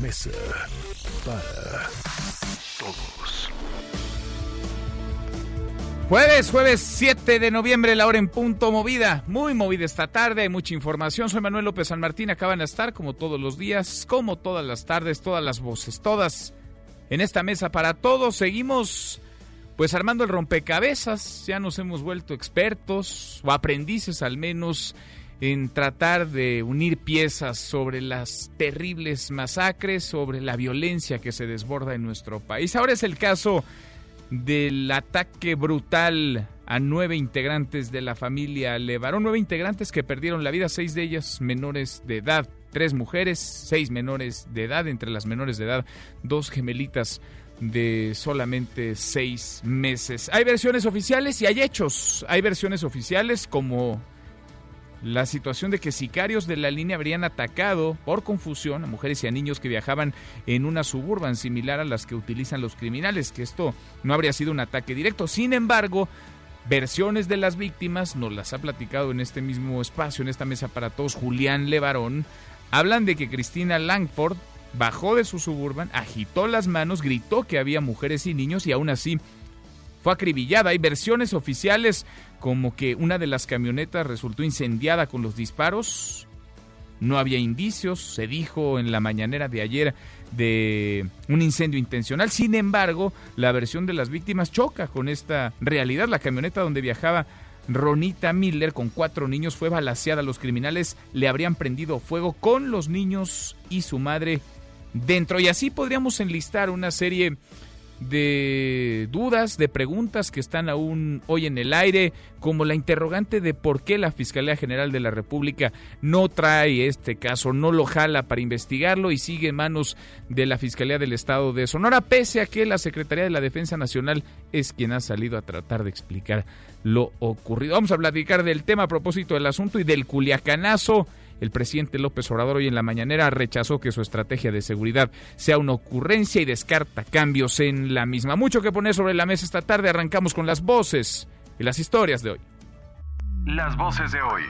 Mesa para Todos. Jueves, jueves 7 de noviembre, la hora en punto movida. Muy movida esta tarde, hay mucha información. Soy Manuel López San Martín, acaban de estar como todos los días, como todas las tardes, todas las voces, todas en esta mesa para todos. Seguimos pues armando el rompecabezas, ya nos hemos vuelto expertos o aprendices al menos en tratar de unir piezas sobre las terribles masacres, sobre la violencia que se desborda en nuestro país. Ahora es el caso del ataque brutal a nueve integrantes de la familia Levarón, nueve integrantes que perdieron la vida, seis de ellas menores de edad, tres mujeres, seis menores de edad, entre las menores de edad, dos gemelitas de solamente seis meses. Hay versiones oficiales y hay hechos. Hay versiones oficiales como la situación de que sicarios de la línea habrían atacado por confusión a mujeres y a niños que viajaban en una suburban similar a las que utilizan los criminales, que esto no habría sido un ataque directo. Sin embargo, versiones de las víctimas, nos las ha platicado en este mismo espacio, en esta mesa para todos, Julián Levarón, hablan de que Cristina Langford bajó de su suburban, agitó las manos, gritó que había mujeres y niños y aún así fue acribillada. Hay versiones oficiales como que una de las camionetas resultó incendiada con los disparos. No había indicios, se dijo en la mañanera de ayer de un incendio intencional. Sin embargo, la versión de las víctimas choca con esta realidad. La camioneta donde viajaba Ronita Miller con cuatro niños fue balaseada. Los criminales le habrían prendido fuego con los niños y su madre dentro. Y así podríamos enlistar una serie de dudas, de preguntas que están aún hoy en el aire, como la interrogante de por qué la Fiscalía General de la República no trae este caso, no lo jala para investigarlo y sigue en manos de la Fiscalía del Estado de Sonora, pese a que la Secretaría de la Defensa Nacional es quien ha salido a tratar de explicar lo ocurrido. Vamos a platicar del tema a propósito del asunto y del culiacanazo. El presidente López Obrador hoy en la mañanera rechazó que su estrategia de seguridad sea una ocurrencia y descarta cambios en la misma. Mucho que poner sobre la mesa esta tarde. Arrancamos con las voces y las historias de hoy. Las voces de hoy.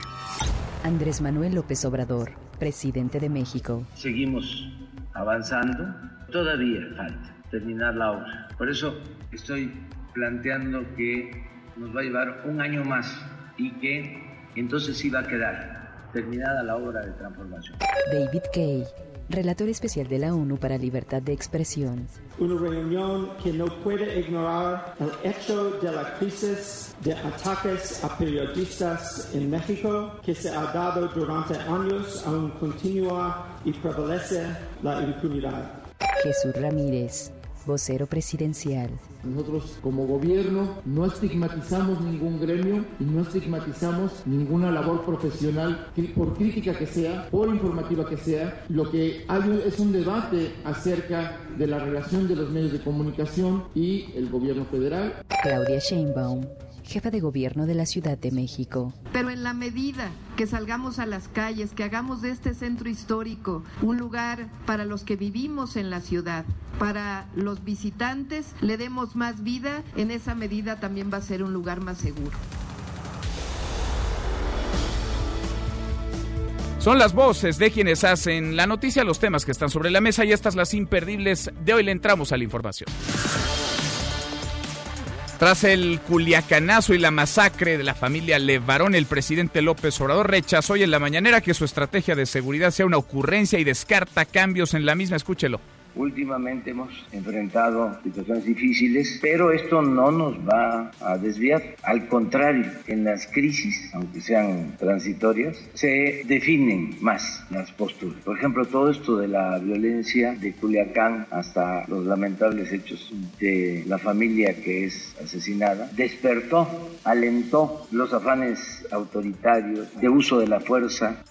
Andrés Manuel López Obrador, presidente de México. seguimos avanzando. Todavía falta terminar la obra. Por eso estoy planteando que nos va a llevar un año más y que entonces sí va a quedar terminada la obra de transformación. David Kay, relator especial de la ONU para Libertad de Expresión. una reunión que no puede ignorar el hecho de la crisis de ataques a periodistas en México que se ha dado durante años, aún continúa y prevalece la impunidad. Jesús Ramírez, vocero presidencial. Nosotros como gobierno no estigmatizamos ningún gremio y no estigmatizamos ninguna labor profesional, por crítica que sea, por informativa que sea. Lo que hay es un debate acerca de la relación de los medios de comunicación y el gobierno federal. Claudia Sheinbaum, jefa de gobierno de la Ciudad de México. Pero en la medida que salgamos a las calles, que hagamos de este centro histórico un lugar para los que vivimos en la ciudad, para los visitantes, le demos más vida, en esa medida también va a ser un lugar más seguro. Son las voces de quienes hacen la noticia, los temas que están sobre la mesa y estas las imperdibles de hoy le entramos a la información. Tras el culiacanazo y la masacre de la familia Levarón, el presidente López Obrador rechazó hoy en la mañanera que su estrategia de seguridad sea una ocurrencia y descarta cambios en la misma. Escúchelo. Últimamente hemos enfrentado situaciones difíciles, pero esto no nos va a desviar. Al contrario, en las crisis, aunque sean transitorias, se definen más las posturas. Por ejemplo, todo esto de la violencia de Culiacán hasta los lamentables hechos de la familia que es asesinada, despertó, alentó los afanes autoritarios de uso de la fuerza.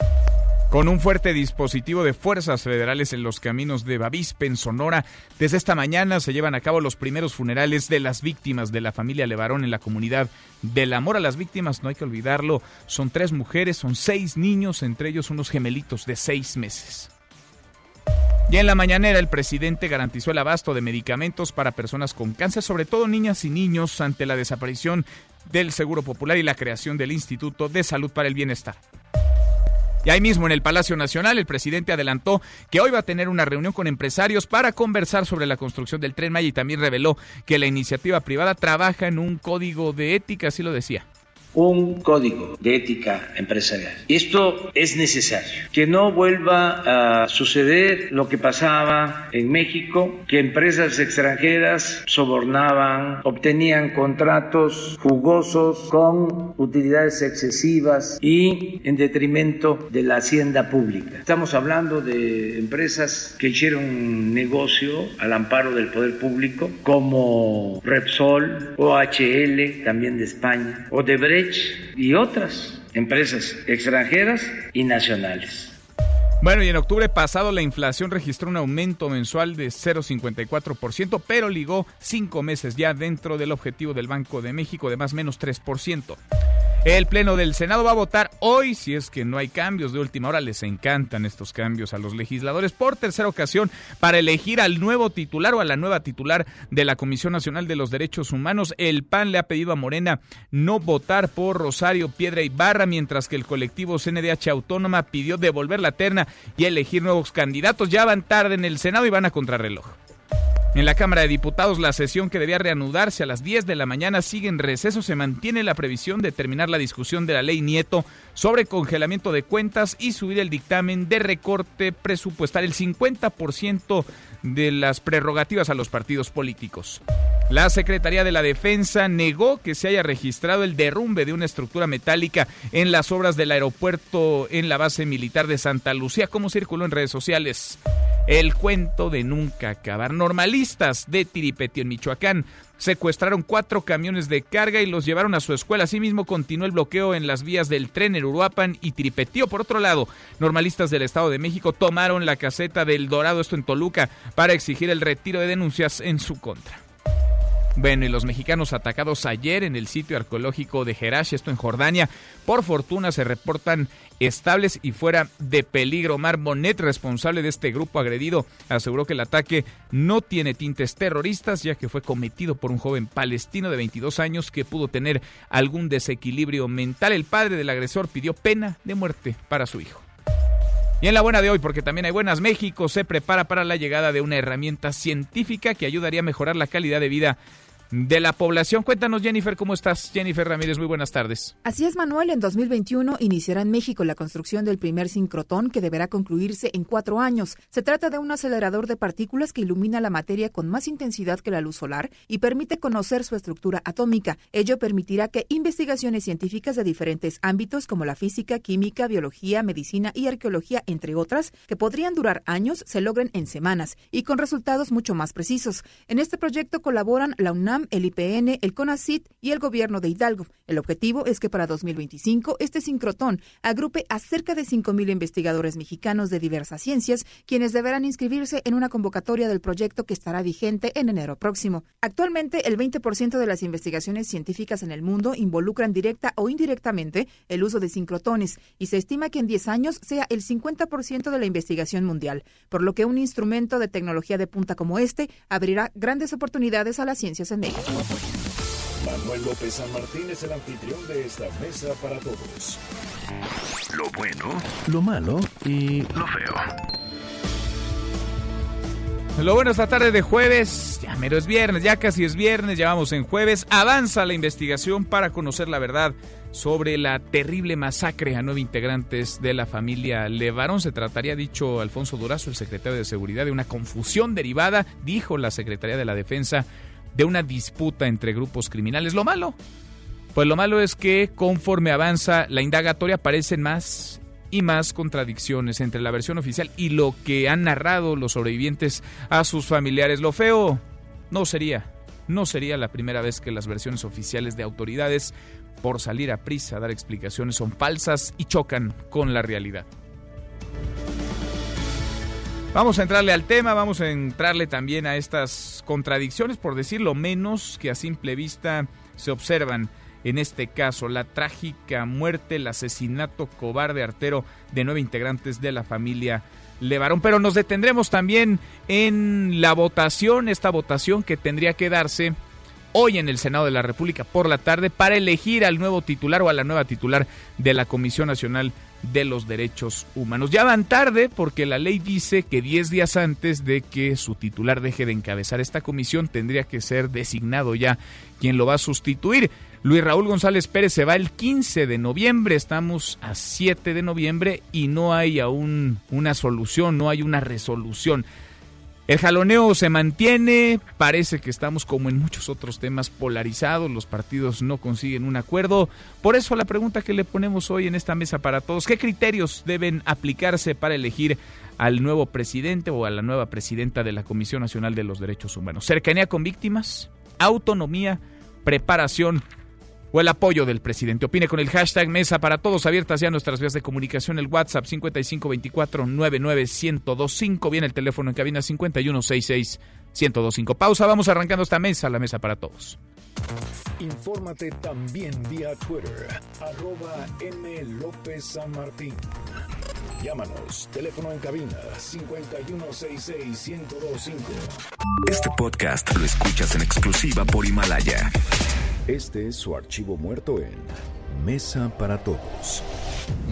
Con un fuerte dispositivo de fuerzas federales en los caminos de Bavispe, en Sonora. Desde esta mañana se llevan a cabo los primeros funerales de las víctimas de la familia Levarón en la comunidad del amor a las víctimas. No hay que olvidarlo, son tres mujeres, son seis niños, entre ellos unos gemelitos de seis meses. Y en la mañanera el presidente garantizó el abasto de medicamentos para personas con cáncer, sobre todo niñas y niños, ante la desaparición del Seguro Popular y la creación del Instituto de Salud para el Bienestar. Y ahí mismo en el Palacio Nacional, el presidente adelantó que hoy va a tener una reunión con empresarios para conversar sobre la construcción del tren Maya y también reveló que la iniciativa privada trabaja en un código de ética, así lo decía un código de ética empresarial. Esto es necesario, que no vuelva a suceder lo que pasaba en México, que empresas extranjeras sobornaban, obtenían contratos jugosos con utilidades excesivas y en detrimento de la hacienda pública. Estamos hablando de empresas que hicieron negocio al amparo del poder público, como Repsol, OHL, también de España, Odebrecht, y otras empresas extranjeras y nacionales. Bueno, y en octubre pasado la inflación registró un aumento mensual de 0,54%, pero ligó cinco meses ya dentro del objetivo del Banco de México de más o menos 3%. El Pleno del Senado va a votar hoy, si es que no hay cambios de última hora, les encantan estos cambios a los legisladores por tercera ocasión para elegir al nuevo titular o a la nueva titular de la Comisión Nacional de los Derechos Humanos. El PAN le ha pedido a Morena no votar por Rosario Piedra Ibarra, mientras que el colectivo CNDH Autónoma pidió devolver la terna y elegir nuevos candidatos. Ya van tarde en el Senado y van a contrarreloj. En la Cámara de Diputados, la sesión que debía reanudarse a las 10 de la mañana sigue en receso. Se mantiene la previsión de terminar la discusión de la ley Nieto sobre congelamiento de cuentas y subir el dictamen de recorte presupuestal, el 50% de las prerrogativas a los partidos políticos. La Secretaría de la Defensa negó que se haya registrado el derrumbe de una estructura metálica en las obras del aeropuerto en la base militar de Santa Lucía, como circuló en redes sociales. El cuento de nunca acabar. Normalistas de Tiripetio en Michoacán secuestraron cuatro camiones de carga y los llevaron a su escuela. Asimismo, continuó el bloqueo en las vías del tren en Uruapan y Tiripetío. Por otro lado, normalistas del Estado de México tomaron la caseta del Dorado, esto en Toluca, para exigir el retiro de denuncias en su contra. Bueno, y los mexicanos atacados ayer en el sitio arqueológico de Jerash, esto en Jordania, por fortuna se reportan estables y fuera de peligro. Mar Bonet, responsable de este grupo agredido, aseguró que el ataque no tiene tintes terroristas, ya que fue cometido por un joven palestino de 22 años que pudo tener algún desequilibrio mental. El padre del agresor pidió pena de muerte para su hijo. Y en la buena de hoy, porque también hay buenas, México se prepara para la llegada de una herramienta científica que ayudaría a mejorar la calidad de vida de la población. Cuéntanos, Jennifer, ¿cómo estás? Jennifer Ramírez, muy buenas tardes. Así es, Manuel. En 2021 iniciará en México la construcción del primer sincrotón que deberá concluirse en cuatro años. Se trata de un acelerador de partículas que ilumina la materia con más intensidad que la luz solar y permite conocer su estructura atómica. Ello permitirá que investigaciones científicas de diferentes ámbitos como la física, química, biología, medicina y arqueología, entre otras, que podrían durar años, se logren en semanas y con resultados mucho más precisos. En este proyecto colaboran la El IPN, el CONACIT y el gobierno de Hidalgo. El objetivo es que para 2025 este sincrotón agrupe a cerca de 5.000 investigadores mexicanos de diversas ciencias, quienes deberán inscribirse en una convocatoria del proyecto que estará vigente en enero próximo. Actualmente, el 20% de las investigaciones científicas en el mundo involucran directa o indirectamente el uso de sincrotones y se estima que en 10 años sea el 50% de la investigación mundial, por lo que un instrumento de tecnología de punta como este abrirá grandes oportunidades a las ciencias en México. Manuel López San Martín es el anfitrión de esta mesa para todos. Lo bueno, lo malo y lo feo. Lo bueno esta tarde de jueves, ya mero es viernes, ya casi es viernes, ya vamos en jueves, avanza la investigación para conocer la verdad sobre la terrible masacre a nueve integrantes de la familia Levarón. Se trataría, dicho Alfonso Durazo, el secretario de Seguridad, de una confusión derivada, dijo la Secretaría de la Defensa, de una disputa entre grupos criminales. Lo malo, pues lo malo es que conforme avanza la indagatoria aparecen más y más contradicciones entre la versión oficial y lo que han narrado los sobrevivientes a sus familiares. Lo feo no sería, no sería la primera vez que las versiones oficiales de autoridades, por salir a prisa a dar explicaciones, son falsas y chocan con la realidad. Vamos a entrarle al tema, vamos a entrarle también a estas contradicciones, por decirlo menos, que a simple vista se observan en este caso, la trágica muerte, el asesinato cobarde artero de nueve integrantes de la familia Levarón. Pero nos detendremos también en la votación, esta votación que tendría que darse hoy en el Senado de la República por la tarde para elegir al nuevo titular o a la nueva titular de la Comisión Nacional de los Derechos Humanos. Ya van tarde porque la ley dice que 10 días antes de que su titular deje de encabezar esta comisión tendría que ser designado ya quien lo va a sustituir. Luis Raúl González Pérez se va el 15 de noviembre, estamos a 7 de noviembre y no hay aún una solución, no hay una resolución. El jaloneo se mantiene, parece que estamos como en muchos otros temas polarizados, los partidos no consiguen un acuerdo. Por eso la pregunta que le ponemos hoy en esta mesa para todos, ¿qué criterios deben aplicarse para elegir al nuevo presidente o a la nueva presidenta de la Comisión Nacional de los Derechos Humanos? ¿Cercanía con víctimas? ¿Autonomía? ¿Preparación? O el apoyo del presidente. Opine con el hashtag Mesa para Todos, abiertas ya nuestras vías de comunicación, el WhatsApp 5524-99125, viene el teléfono en cabina 5166-1025. Pausa, vamos arrancando esta mesa, la Mesa para Todos. Infórmate también vía Twitter, arroba M. López San Martín. Llámanos, teléfono en cabina 5166-1025. Este podcast lo escuchas en exclusiva por Himalaya. Este es su archivo muerto en Mesa para Todos.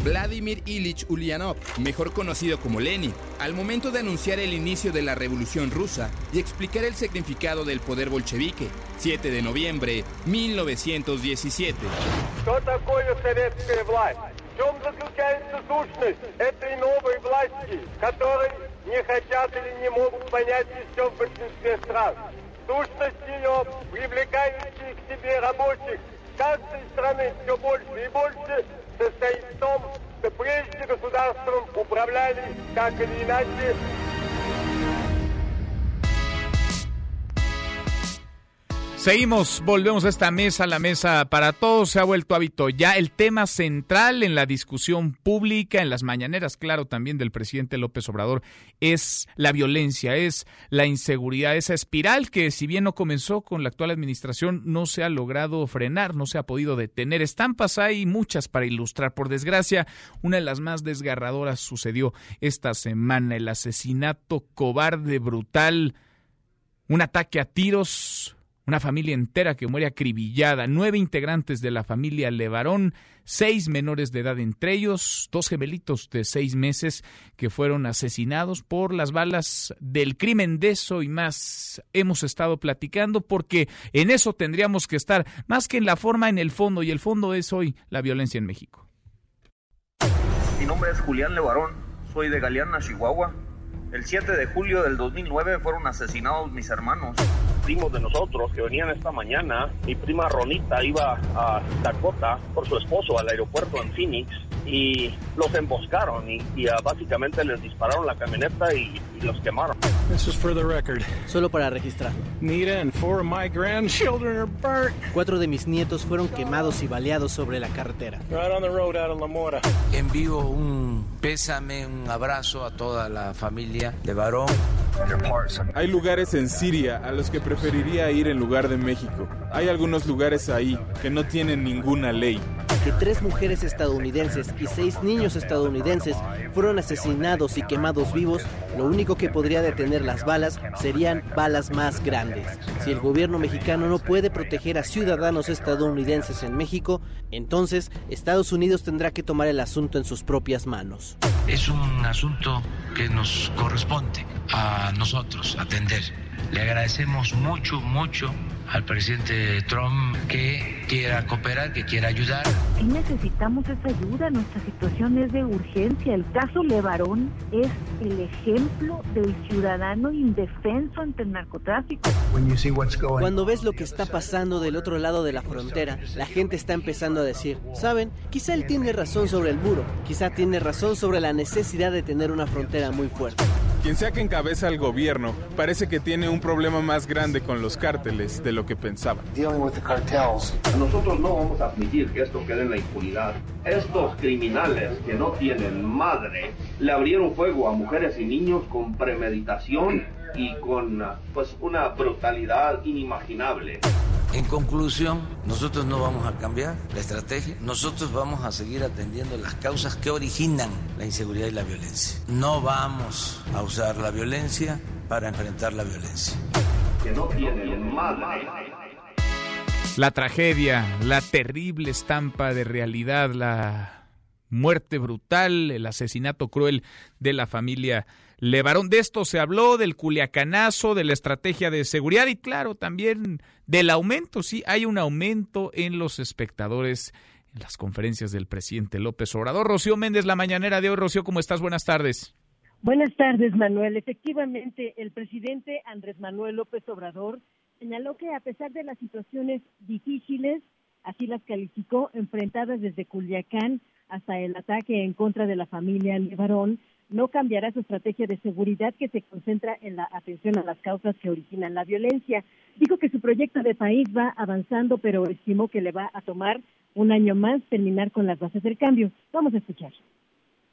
Vladimir Ilich Ulyanov, mejor conocido como Lenin, al momento de anunciar el inicio de la Revolución Rusa y explicar el significado del poder bolchevique, 7 de noviembre 1917. каждой страны все больше и больше состоит в том, что прежде государством управляли так или иначе Seguimos, volvemos a esta mesa, la mesa para todos, se ha vuelto hábito ya el tema central en la discusión pública, en las mañaneras, claro, también del presidente López Obrador, es la violencia, es la inseguridad, esa espiral que si bien no comenzó con la actual administración, no se ha logrado frenar, no se ha podido detener. Estampas hay muchas para ilustrar, por desgracia, una de las más desgarradoras sucedió esta semana, el asesinato cobarde, brutal, un ataque a tiros una familia entera que muere acribillada, nueve integrantes de la familia Levarón, seis menores de edad entre ellos, dos gemelitos de seis meses que fueron asesinados por las balas del crimen de eso y más hemos estado platicando porque en eso tendríamos que estar, más que en la forma, en el fondo, y el fondo es hoy la violencia en México. Mi nombre es Julián Levarón, soy de Galeana, Chihuahua. El 7 de julio del 2009 fueron asesinados mis hermanos. Primos de nosotros que venían esta mañana, mi prima Ronita iba a Dakota por su esposo al aeropuerto en Phoenix y los emboscaron y, ah, básicamente les dispararon la camioneta y, los quemaron. Solo para registrar. Cuatro de mis nietos fueron quemados y baleados sobre la carretera. Envío un pésame, un abrazo a toda la familia de Varón. Hay lugares en Siria a los que preferiría ir en lugar de México. Hay algunos lugares ahí que no tienen ninguna ley. Que tres mujeres estadounidenses y seis niños estadounidenses fueron asesinados y quemados vivos, lo único que podría detener las balas serían balas más grandes. Si el gobierno mexicano no puede proteger a ciudadanos estadounidenses en México, entonces Estados Unidos tendrá que tomar el asunto en sus propias manos. Es un asunto que nos corresponde a nosotros atender. Le agradecemos mucho, mucho al presidente Trump que quiera cooperar, que quiera ayudar. Sí necesitamos esa ayuda, nuestra situación es de urgencia. El caso Levarón es el ejemplo del ciudadano indefenso ante el narcotráfico. Cuando ves lo que está pasando del otro lado de la frontera, la gente está empezando a decir, ¿saben? Quizá él tiene razón sobre el muro, quizá tiene razón sobre la necesidad de tener una frontera muy fuerte. Quien sea que encabeza el gobierno parece que tiene un problema más grande con los cárteles de lo que pensaban. Nosotros no vamos a admitir que esto quede en la impunidad. Estos criminales que no tienen madre le abrieron fuego a mujeres y niños con premeditación y con pues una brutalidad inimaginable. En conclusión, nosotros no vamos a cambiar la estrategia, nosotros vamos a seguir atendiendo las causas que originan la inseguridad y la violencia. No vamos a usar la violencia para enfrentar la violencia. Que no tienen madre. La tragedia, la terrible estampa de realidad, la muerte brutal, el asesinato cruel de la familia Levarón. De esto se habló, del culiacanazo, de la estrategia de seguridad y claro, también del aumento. Sí, hay un aumento en los espectadores en las conferencias del presidente López Obrador. Rocío Méndez, la mañanera de hoy. Rocío, ¿cómo estás? Buenas tardes. Buenas tardes, Manuel. Efectivamente, el presidente Andrés Manuel López Obrador señaló que a pesar de las situaciones difíciles, así las calificó, enfrentadas desde Culiacán hasta el ataque en contra de la familia Levarón, no cambiará su estrategia de seguridad que se concentra en la atención a las causas que originan la violencia. Dijo que su proyecto de país va avanzando, pero estimó que le va a tomar un año más terminar con las bases del cambio. Vamos a escuchar.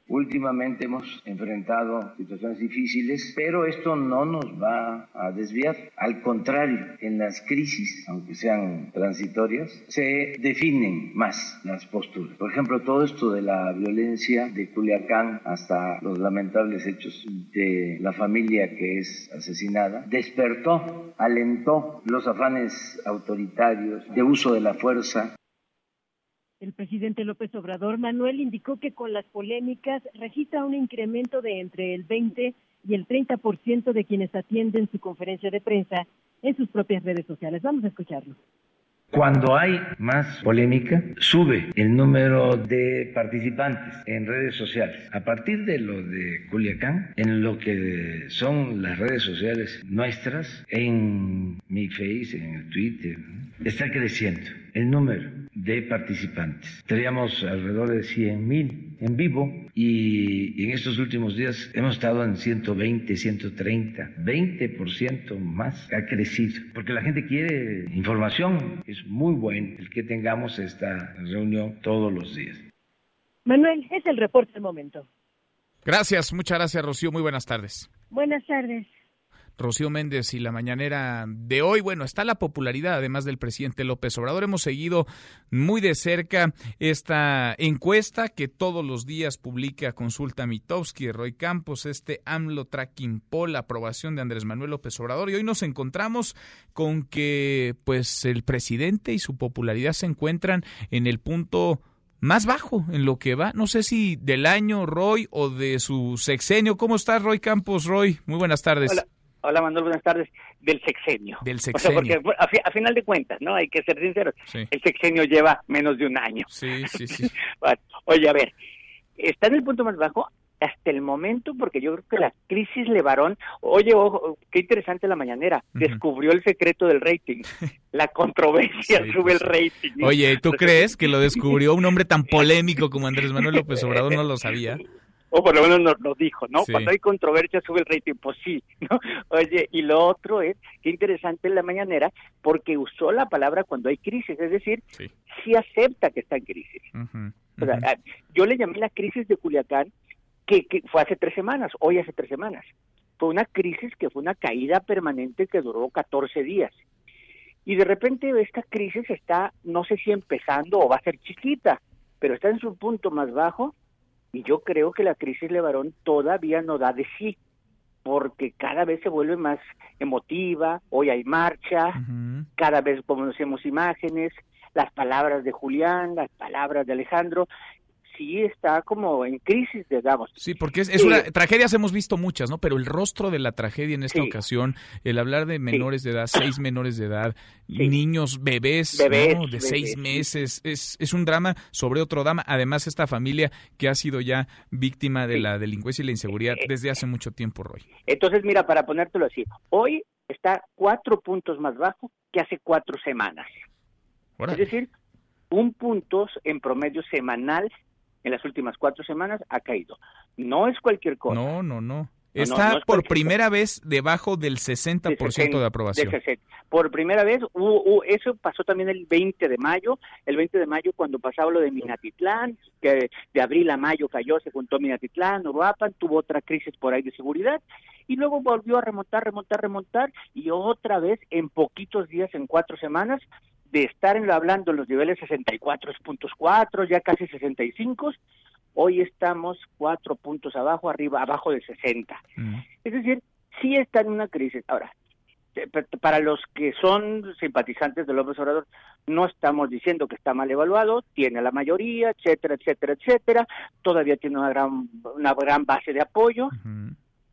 Últimamente hemos enfrentado situaciones difíciles, pero esto no nos va a desviar. Al contrario, en las crisis, aunque sean transitorias, se definen más las posturas. Por ejemplo, todo esto de la violencia de Culiacán hasta los lamentables hechos de la familia que es asesinada, despertó, alentó los afanes autoritarios de uso de la fuerza el presidente López Obrador Manuel indicó que con las polémicas registra un incremento de entre el 20 y el 30% de quienes atienden su conferencia de prensa en sus propias redes sociales. Vamos a escucharlo. Cuando hay más polémica, sube el número de participantes en redes sociales. A partir de lo de Culiacán, en lo que son las redes sociales nuestras, en mi Face, en Twitter, está creciendo el número de participantes. Teníamos alrededor de 100 mil en vivo y en estos últimos días hemos estado en 120, 130, 20% más ha crecido, porque la gente quiere información. Es muy bueno el que tengamos esta reunión todos los días. Manuel, es el reporte del momento. Gracias, muchas gracias Rocío, muy buenas tardes. Buenas tardes. Rocío Méndez y la mañanera de hoy. Bueno, está la popularidad además del presidente López Obrador. Hemos seguido muy de cerca esta encuesta que todos los días publica Consulta Mitowski, Roy Campos, este AMLO Tracking Poll, la aprobación de Andrés Manuel López Obrador. Y hoy nos encontramos con que pues el presidente y su popularidad se encuentran en el punto más bajo en lo que va. No sé si del año, Roy, o de su sexenio. ¿Cómo estás, Roy Campos? Roy, muy buenas tardes. Hola. Hola Manuel, buenas tardes. Del sexenio. Del sexenio. O sea, porque a, final de cuentas, ¿no? Hay que ser sinceros. El sexenio lleva menos de un año. Sí, sí, sí. oye, a ver, está en el punto más bajo hasta el momento, porque yo creo que la crisis Levarón, oye, ojo, qué interesante la mañanera, descubrió el secreto del rating. La controversia sube el pues. rating. Oye, ¿tú crees que lo descubrió un hombre tan polémico como Andrés Manuel López Obrador? No lo sabía o por lo menos nos lo dijo, ¿no? Cuando hay controversia sube el rating, pues sí, ¿no? Oye, y lo otro es, qué interesante en la mañanera, porque usó la palabra cuando hay crisis, es decir, sí, acepta que está en crisis. O sea, ah, yo le llamé la crisis de Culiacán, que, que fue hace tres semanas, hoy hace tres semanas. Fue una crisis que fue una caída permanente que duró 14 días. Y de repente esta crisis está, no sé si empezando o va a ser chiquita, pero está en su punto más bajo y yo creo que la crisis Levarón todavía no da de sí, porque cada vez se vuelve más emotiva, hoy hay marcha, cada vez conocemos imágenes, las palabras de Julián, las palabras de Alejandro, sí está como en crisis, digamos. Sí, porque es, una tragedias hemos visto muchas, ¿no? Pero el rostro de la tragedia en esta ocasión, el hablar de menores de edad, seis menores de edad, niños, bebés, de seis meses, es, es un drama sobre otro drama. Además, esta familia que ha sido ya víctima de la delincuencia y la inseguridad eh, desde hace mucho tiempo, Roy. Entonces, mira, para ponértelo así, hoy está cuatro puntos más bajo que hace cuatro semanas. Es decir, un punto en promedio semanal en las últimas cuatro semanas ha caído. No es cualquier cosa. No, no, no. Está por primera vez debajo del 60% de, aprobación. Por primera vez, eso pasó también el 20 de mayo, el 20 de mayo cuando pasaba lo de Minatitlán, que de abril a mayo cayó, se juntó Minatitlán, Uruapan, tuvo otra crisis por ahí de seguridad, y luego volvió a remontar, remontar, remontar, y otra vez en poquitos días, en cuatro semanas, de estar hablando en los niveles 64.4, ya casi 65, Hoy estamos cuatro puntos abajo, arriba, abajo de 60. Mm. Es decir, sí está en una crisis. Ahora, eh, para los que son simpatizantes del López Obrador, no estamos diciendo que está mal evaluado, tiene la mayoría, etcétera, etcétera, etcétera, todavía tiene una gran, una gran base de apoyo.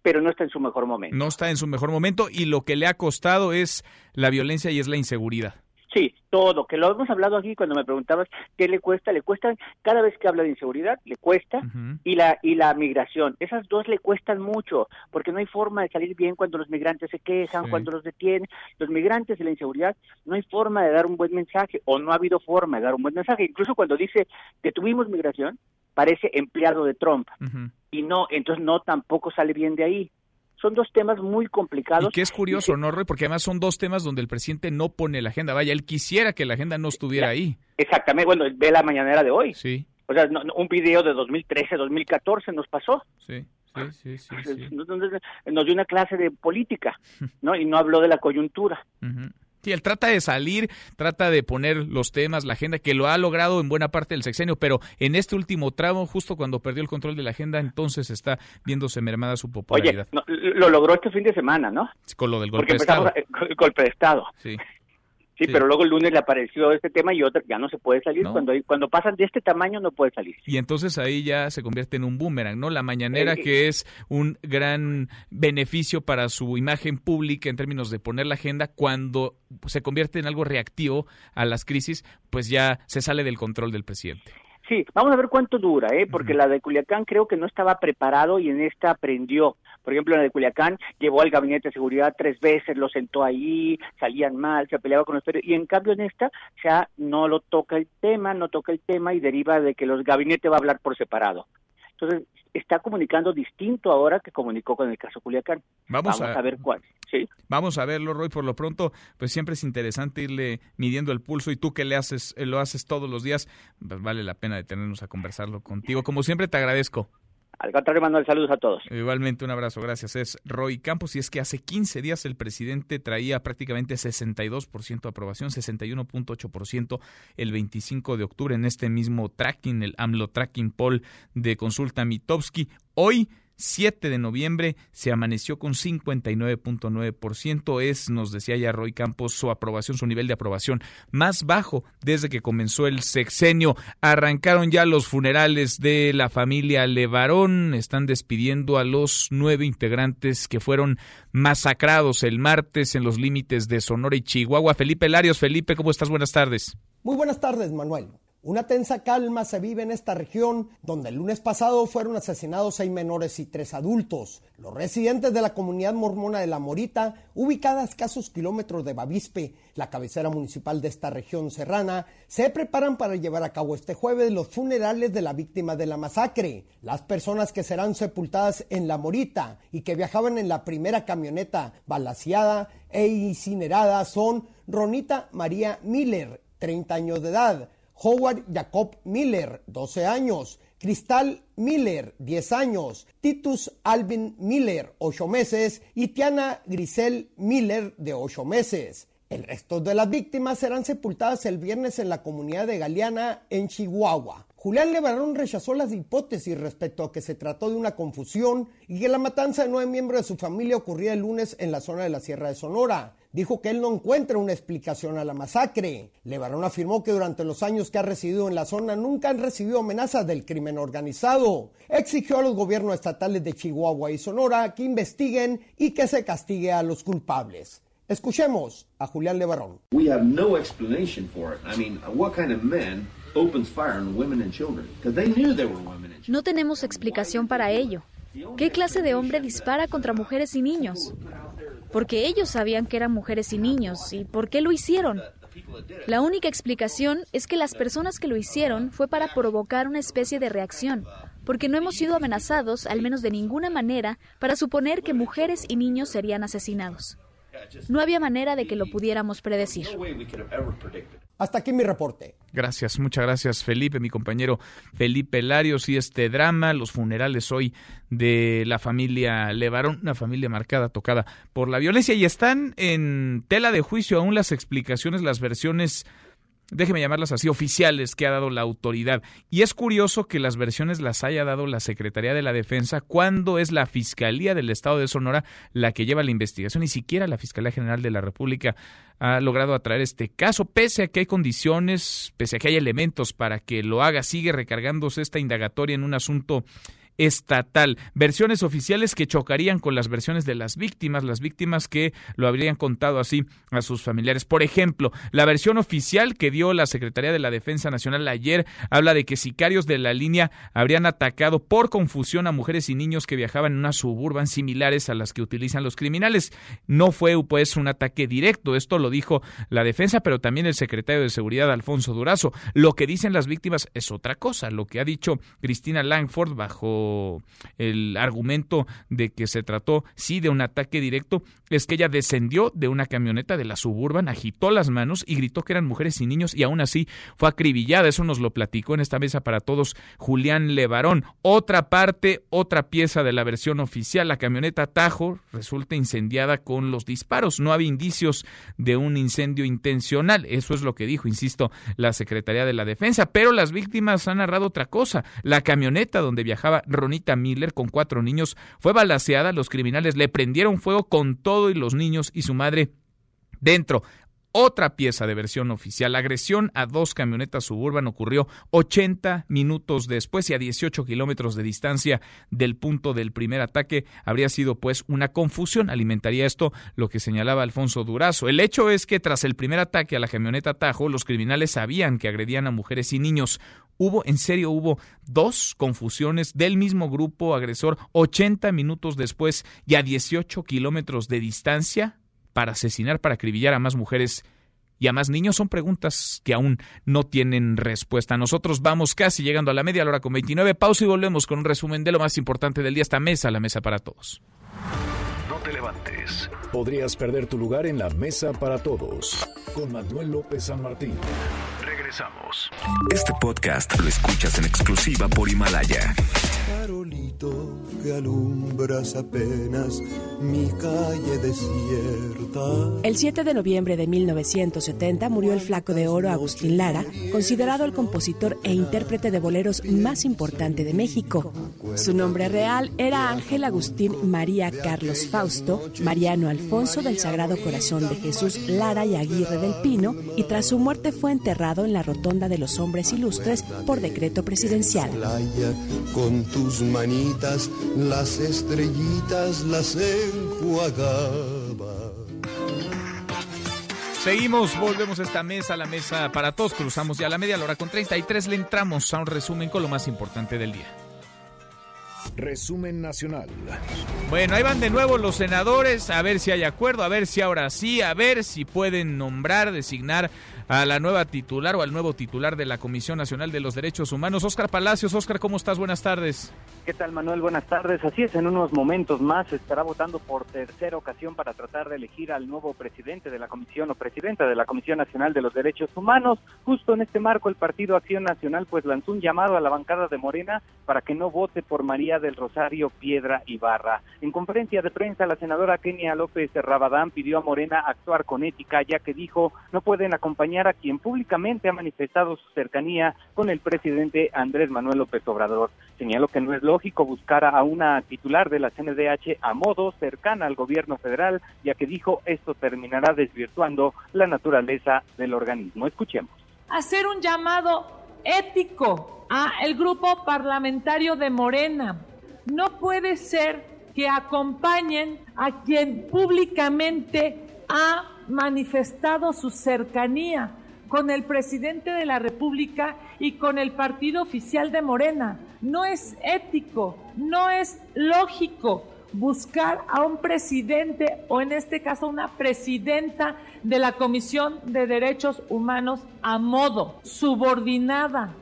pero no está en su mejor momento. No está en su mejor momento y lo que le ha costado es la violencia y es la inseguridad. Sí, todo, que lo hemos hablado aquí cuando me preguntabas qué le cuesta, le cuesta cada vez que habla de inseguridad, le cuesta, y la y la migración, esas dos le cuestan mucho, porque no hay forma de salir bien cuando los migrantes se quejan, cuando los detienen, los migrantes y la inseguridad, no hay forma de dar un buen mensaje, o no ha habido forma de dar un buen mensaje, incluso cuando dice que tuvimos migración, parece empleado de Trump, y no, entonces no tampoco sale bien de ahí son dos temas muy complicados. Y que es curioso, ¿no, Roy? Porque además son dos temas donde el presidente no pone la agenda. Vaya, él quisiera que la agenda no estuviera ahí. Exactamente, bueno, ve la mañanera de hoy. Sí. O sea, un video de 2013, 2014 nos pasó. Sí. Sí, sí, sí, Nos dio una clase de política, ¿no? Y no habló de la coyuntura. Sí, él trata de salir, trata de poner los temas, la agenda, que lo ha logrado en buena parte del sexenio, pero en este último tramo, justo cuando perdió el control de la agenda, entonces está viéndose mermada su popularidad. Oye, lo logró este fin de semana, ¿no? con lo del golpe de Estado. El golpe de Estado. Sí. Sí, pero luego el lunes le apareció este tema y otro, ya no se puede salir. Cuando, cuando pasan de este tamaño no puede salir. Y entonces ahí ya se convierte en un boomerang, ¿no? La mañanera eh, que es un gran beneficio para su imagen pública en términos de poner la agenda, cuando se convierte en algo reactivo a las crisis, pues ya se sale del control del presidente. Sí, vamos a ver cuánto dura, ¿eh? porque la de Culiacán creo que no estaba preparado y en esta aprendió. Por ejemplo, en la de Culiacán llevó al gabinete de seguridad tres veces, lo sentó ahí, salían mal, se peleaba con los periodistas. Y en cambio en esta ya no lo toca el tema, no toca el tema y deriva de que los gabinetes va a hablar por separado. Entonces, está comunicando distinto ahora que comunicó con el caso Culiacán. Vamos, a, ver cuál. ¿sí? Vamos a verlo, Roy. Por lo pronto, pues siempre es interesante irle midiendo el pulso y tú que le haces, lo haces todos los días, pues vale la pena detenernos a conversarlo contigo. Como siempre, te agradezco. Al contrario, Manuel, saludos a todos. Igualmente, un abrazo, gracias. Es Roy Campos y es que hace 15 días el presidente traía prácticamente 62% de aprobación, 61.8% el 25 de octubre en este mismo tracking, el AMLO Tracking Poll de Consulta Mitowski. Hoy 7 de noviembre se amaneció con 59.9%. Es, nos decía ya Roy Campos, su aprobación, su nivel de aprobación más bajo desde que comenzó el sexenio. Arrancaron ya los funerales de la familia Levarón. Están despidiendo a los nueve integrantes que fueron masacrados el martes en los límites de Sonora y Chihuahua. Felipe Larios, Felipe, ¿cómo estás? Buenas tardes. Muy buenas tardes, Manuel. Una tensa calma se vive en esta región, donde el lunes pasado fueron asesinados seis menores y tres adultos. Los residentes de la comunidad mormona de La Morita, ubicada a escasos kilómetros de Bavispe, la cabecera municipal de esta región serrana, se preparan para llevar a cabo este jueves los funerales de la víctima de la masacre. Las personas que serán sepultadas en La Morita y que viajaban en la primera camioneta balaseada e incinerada son Ronita María Miller, 30 años de edad, Howard Jacob Miller, 12 años, Cristal Miller, 10 años, Titus Alvin Miller, 8 meses y Tiana Grisel Miller, de 8 meses. El resto de las víctimas serán sepultadas el viernes en la comunidad de Galeana, en Chihuahua. Julián Levarón rechazó las hipótesis respecto a que se trató de una confusión y que la matanza de nueve miembros de su familia ocurría el lunes en la zona de la Sierra de Sonora dijo que él no encuentra una explicación a la masacre. Levarón afirmó que durante los años que ha residido en la zona nunca han recibido amenazas del crimen organizado. Exigió a los gobiernos estatales de Chihuahua y Sonora que investiguen y que se castigue a los culpables. Escuchemos a Julián Levarón. No tenemos explicación para ello. ¿Qué clase de hombre dispara contra mujeres y niños? Porque ellos sabían que eran mujeres y niños. ¿Y por qué lo hicieron? La única explicación es que las personas que lo hicieron fue para provocar una especie de reacción, porque no hemos sido amenazados, al menos de ninguna manera, para suponer que mujeres y niños serían asesinados. No había manera de que lo pudiéramos predecir. Hasta aquí mi reporte. Gracias, muchas gracias Felipe, mi compañero Felipe Larios y este drama, los funerales hoy de la familia Levarón, una familia marcada, tocada por la violencia y están en tela de juicio aún las explicaciones, las versiones déjeme llamarlas así, oficiales que ha dado la autoridad. Y es curioso que las versiones las haya dado la Secretaría de la Defensa cuando es la Fiscalía del Estado de Sonora la que lleva la investigación. Ni siquiera la Fiscalía General de la República ha logrado atraer este caso, pese a que hay condiciones, pese a que hay elementos para que lo haga. Sigue recargándose esta indagatoria en un asunto estatal. Versiones oficiales que chocarían con las versiones de las víctimas, las víctimas que lo habrían contado así a sus familiares. Por ejemplo, la versión oficial que dio la Secretaría de la Defensa Nacional ayer habla de que sicarios de la línea habrían atacado por confusión a mujeres y niños que viajaban en unas suburban similares a las que utilizan los criminales. No fue pues un ataque directo, esto lo dijo la defensa, pero también el secretario de Seguridad Alfonso Durazo. Lo que dicen las víctimas es otra cosa, lo que ha dicho Cristina Langford bajo el argumento de que se trató sí de un ataque directo, es que ella descendió de una camioneta de la suburban, agitó las manos y gritó que eran mujeres y niños y aún así fue acribillada. Eso nos lo platicó en esta mesa para todos Julián Levarón. Otra parte, otra pieza de la versión oficial, la camioneta Tajo resulta incendiada con los disparos. No había indicios de un incendio intencional. Eso es lo que dijo, insisto, la Secretaría de la Defensa. Pero las víctimas han narrado otra cosa. La camioneta donde viajaba Ronita Miller con cuatro niños fue balaseada, los criminales le prendieron fuego con todo y los niños y su madre dentro. Otra pieza de versión oficial, la agresión a dos camionetas suburban ocurrió 80 minutos después y a 18 kilómetros de distancia del punto del primer ataque. Habría sido pues una confusión, alimentaría esto lo que señalaba Alfonso Durazo. El hecho es que tras el primer ataque a la camioneta Tajo, los criminales sabían que agredían a mujeres y niños. Hubo, en serio, hubo dos confusiones del mismo grupo agresor 80 minutos después y a 18 kilómetros de distancia para asesinar, para acribillar a más mujeres y a más niños? Son preguntas que aún no tienen respuesta. Nosotros vamos casi llegando a la media hora con 29. Pausa y volvemos con un resumen de lo más importante del día. Esta mesa, la mesa para todos. Te levantes. Podrías perder tu lugar en la mesa para todos. Con Manuel López San Martín. Regresamos. Este podcast lo escuchas en exclusiva por Himalaya. Farolito que alumbras apenas mi calle desierta. El 7 de noviembre de 1970 murió el flaco de oro Agustín Lara, considerado el compositor e intérprete de boleros más importante de México. Su nombre real era Ángel Agustín María Carlos Mariano Alfonso del Sagrado Corazón de Jesús Lara y Aguirre del Pino, y tras su muerte fue enterrado en la Rotonda de los Hombres Ilustres por decreto presidencial. Con tus manitas las estrellitas las enjuagaba. Seguimos, volvemos a esta mesa, la mesa para todos. Cruzamos ya la media hora con 33. Le entramos a un resumen con lo más importante del día. Resumen nacional. Bueno, ahí van de nuevo los senadores, a ver si hay acuerdo, a ver si ahora sí, a ver si pueden nombrar, designar a la nueva titular o al nuevo titular de la Comisión Nacional de los Derechos Humanos. Oscar Palacios, Oscar, ¿cómo estás? Buenas tardes. ¿Qué tal, Manuel? Buenas tardes. Así es, en unos momentos más estará votando por tercera ocasión para tratar de elegir al nuevo presidente de la Comisión o presidenta de la Comisión Nacional de los Derechos Humanos. Justo en este marco, el Partido Acción Nacional pues lanzó un llamado a la bancada de Morena para que no vote por María del Rosario Piedra Ibarra. En conferencia de prensa, la senadora Kenia López Rabadán pidió a Morena actuar con ética, ya que dijo no pueden acompañar a quien públicamente ha manifestado su cercanía con el presidente Andrés Manuel López Obrador. Señaló que no es lógico buscar a una titular de la CNDH a modo cercana al gobierno federal, ya que dijo esto terminará desvirtuando la naturaleza del organismo. Escuchemos. Hacer un llamado ético a el grupo parlamentario de Morena. No puede ser que acompañen a quien públicamente ha manifestado su cercanía con el presidente de la República y con el partido oficial de Morena. No es ético, no es lógico buscar a un presidente o en este caso una presidenta de la Comisión de Derechos Humanos a modo subordinada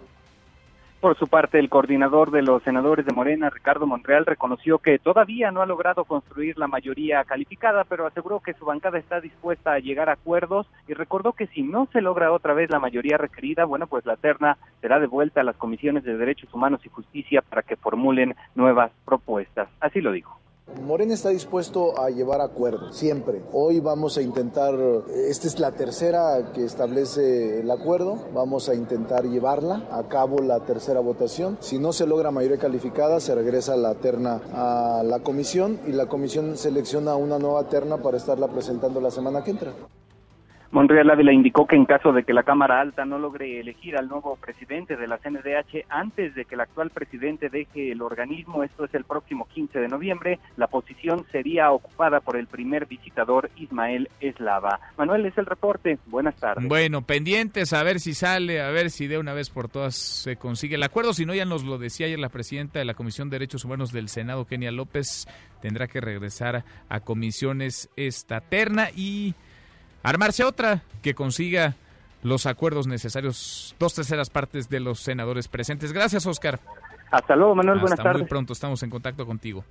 Por su parte, el coordinador de los senadores de Morena, Ricardo Montreal, reconoció que todavía no ha logrado construir la mayoría calificada, pero aseguró que su bancada está dispuesta a llegar a acuerdos y recordó que si no se logra otra vez la mayoría requerida, bueno, pues la terna será devuelta a las comisiones de Derechos Humanos y Justicia para que formulen nuevas propuestas. Así lo dijo. Morena está dispuesto a llevar acuerdos, siempre. Hoy vamos a intentar, esta es la tercera que establece el acuerdo, vamos a intentar llevarla a cabo la tercera votación. Si no se logra mayoría calificada, se regresa la terna a la comisión y la comisión selecciona una nueva terna para estarla presentando la semana que entra. Monreal Ávila indicó que en caso de que la Cámara Alta no logre elegir al nuevo presidente de la CNDH antes de que el actual presidente deje el organismo, esto es el próximo 15 de noviembre, la posición sería ocupada por el primer visitador Ismael Eslava. Manuel, es el reporte. Buenas tardes. Bueno, pendientes a ver si sale, a ver si de una vez por todas se consigue el acuerdo. Si no, ya nos lo decía ayer la presidenta de la Comisión de Derechos Humanos del Senado, Kenia López, tendrá que regresar a comisiones esta terna y armarse otra que consiga los acuerdos necesarios, dos terceras partes de los senadores presentes. Gracias, Oscar. Hasta luego, Manuel. Hasta buenas tardes. Muy pronto estamos en contacto contigo.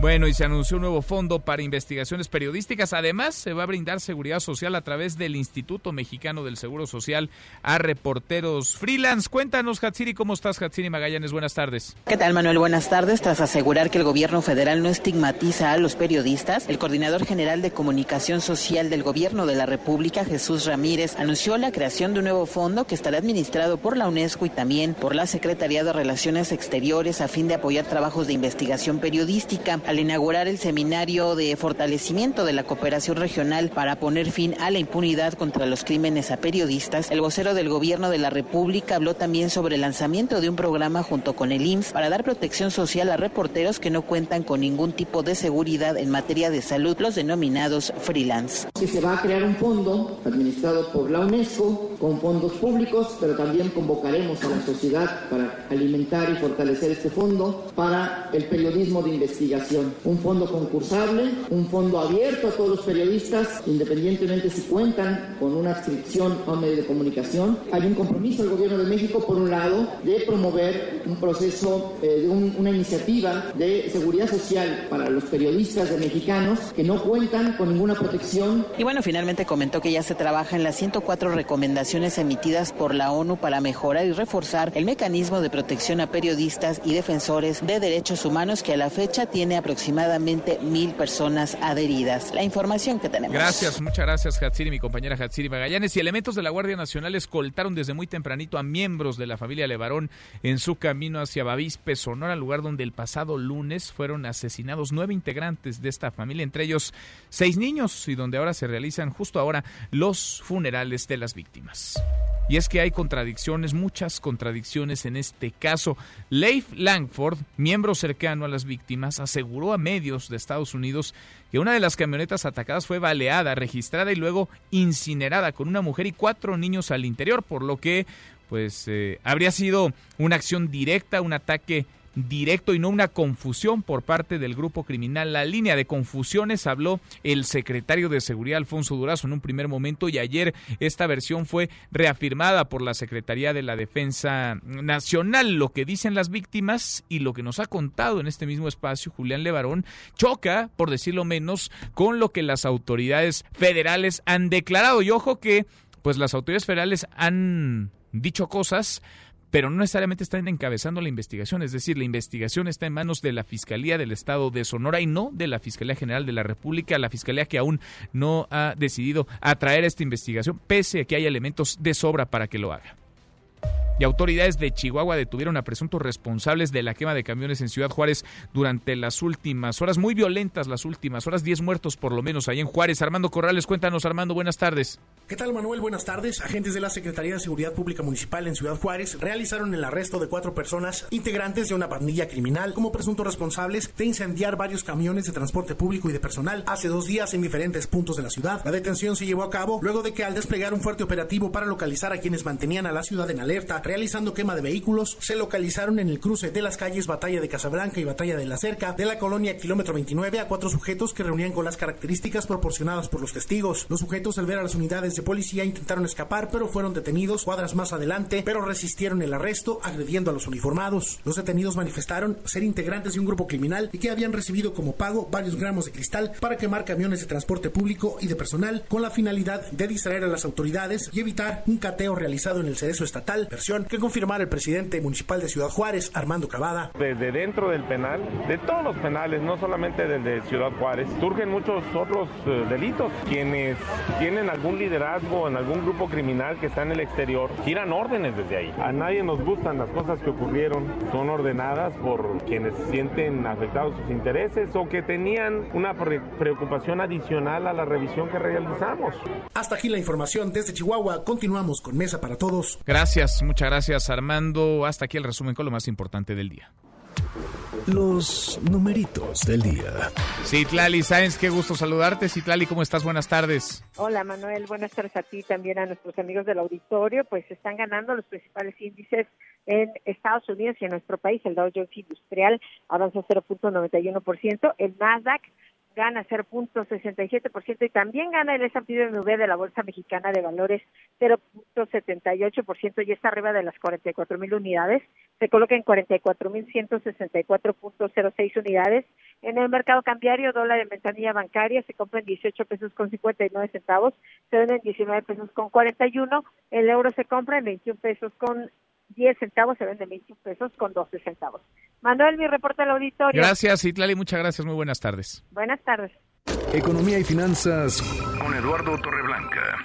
Bueno, y se anunció un nuevo fondo para investigaciones periodísticas. Además, se va a brindar seguridad social a través del Instituto Mexicano del Seguro Social a reporteros freelance. Cuéntanos, Hatsiri, ¿cómo estás, Hatsiri Magallanes? Buenas tardes. ¿Qué tal, Manuel? Buenas tardes. Tras asegurar que el gobierno federal no estigmatiza a los periodistas, el coordinador general de comunicación social del gobierno de la República, Jesús Ramírez, anunció la creación de un nuevo fondo que estará administrado por la UNESCO y también por la Secretaría de Relaciones Exteriores a fin de apoyar trabajos de investigación periodística al inaugurar el seminario de fortalecimiento de la cooperación regional para poner fin a la impunidad contra los crímenes a periodistas, el vocero del gobierno de la República habló también sobre el lanzamiento de un programa junto con el IMSS para dar protección social a reporteros que no cuentan con ningún tipo de seguridad en materia de salud, los denominados freelance. se va a crear un fondo administrado por la UNESCO con fondos públicos, pero también convocaremos a la sociedad para alimentar y fortalecer este fondo para el periodismo de investigación un fondo concursable, un fondo abierto a todos los periodistas, independientemente si cuentan con una adscripción a un medio de comunicación. Hay un compromiso del Gobierno de México, por un lado, de promover un proceso, eh, de una iniciativa de seguridad social para los periodistas de mexicanos que no cuentan con ninguna protección. Y bueno, finalmente comentó que ya se trabaja en las 104 recomendaciones emitidas por la ONU para mejorar y reforzar el mecanismo de protección a periodistas y defensores de derechos humanos que a la fecha tiene aproximadamente mil personas adheridas. La información que tenemos. Gracias, muchas gracias, Hatsiri, mi compañera Hatsiri Magallanes. Y elementos de la Guardia Nacional escoltaron desde muy tempranito a miembros de la familia Levarón en su camino hacia Bavispe, Sonora, lugar donde el pasado lunes fueron asesinados nueve integrantes de esta familia, entre ellos seis niños, y donde ahora se realizan justo ahora los funerales de las víctimas. Y es que hay contradicciones, muchas contradicciones en este caso. Leif Langford, miembro cercano a las víctimas, aseguró a medios de Estados Unidos que una de las camionetas atacadas fue baleada, registrada y luego incinerada con una mujer y cuatro niños al interior, por lo que pues eh, habría sido una acción directa, un ataque directo y no una confusión por parte del grupo criminal. La línea de confusiones habló el secretario de Seguridad Alfonso Durazo en un primer momento y ayer esta versión fue reafirmada por la Secretaría de la Defensa Nacional. Lo que dicen las víctimas y lo que nos ha contado en este mismo espacio Julián Levarón choca, por decirlo menos, con lo que las autoridades federales han declarado. Y ojo que pues las autoridades federales han dicho cosas pero no necesariamente están encabezando la investigación, es decir, la investigación está en manos de la Fiscalía del Estado de Sonora y no de la Fiscalía General de la República, la Fiscalía que aún no ha decidido atraer esta investigación, pese a que hay elementos de sobra para que lo haga y autoridades de Chihuahua detuvieron a presuntos responsables de la quema de camiones en Ciudad Juárez durante las últimas horas, muy violentas las últimas horas, 10 muertos por lo menos ahí en Juárez. Armando Corrales, cuéntanos Armando, buenas tardes. ¿Qué tal Manuel? Buenas tardes. Agentes de la Secretaría de Seguridad Pública Municipal en Ciudad Juárez realizaron el arresto de cuatro personas integrantes de una pandilla criminal como presuntos responsables de incendiar varios camiones de transporte público y de personal hace dos días en diferentes puntos de la ciudad. La detención se llevó a cabo luego de que al desplegar un fuerte operativo para localizar a quienes mantenían a la ciudad en alerta, realizando quema de vehículos, se localizaron en el cruce de las calles Batalla de Casablanca y Batalla de la Cerca de la colonia Kilómetro 29 a cuatro sujetos que reunían con las características proporcionadas por los testigos. Los sujetos al ver a las unidades de policía intentaron escapar, pero fueron detenidos cuadras más adelante, pero resistieron el arresto, agrediendo a los uniformados. Los detenidos manifestaron ser integrantes de un grupo criminal y que habían recibido como pago varios gramos de cristal para quemar camiones de transporte público y de personal con la finalidad de distraer a las autoridades y evitar un cateo realizado en el cerezo estatal, versión que confirmara el presidente municipal de Ciudad Juárez, Armando Cavada. Desde dentro del penal, de todos los penales, no solamente del de Ciudad Juárez, surgen muchos otros eh, delitos. Quienes tienen algún liderazgo en algún grupo criminal que está en el exterior, giran órdenes desde ahí. A nadie nos gustan las cosas que ocurrieron, son ordenadas por quienes sienten afectados sus intereses o que tenían una preocupación adicional a la revisión que realizamos. Hasta aquí la información desde Chihuahua. Continuamos con Mesa para Todos. Gracias, muchas gracias Armando. Hasta aquí el resumen con lo más importante del día. Los numeritos del día. Citlali Sáenz, qué gusto saludarte. Citlali, ¿cómo estás? Buenas tardes. Hola Manuel, buenas tardes a ti también a nuestros amigos del auditorio. Pues están ganando los principales índices en Estados Unidos y en nuestro país. El Dow Jones Industrial avanza 0.91%, el Nasdaq gana 0.67% y también gana el S&P de la Bolsa Mexicana de Valores 0.78% y está arriba de las 44 mil unidades. Se coloca en 44 mil 164.06 unidades. En el mercado cambiario, dólar en ventanilla bancaria se compra en 18 pesos con 59 centavos, se vende en 19 pesos con 41. El euro se compra en 21 pesos con 10 centavos, se vende 21 pesos con 12 centavos. Manuel, mi reporte al auditorio. Gracias, Itlali, muchas gracias. Muy buenas tardes. Buenas tardes. Economía y finanzas con Eduardo Torreblanca.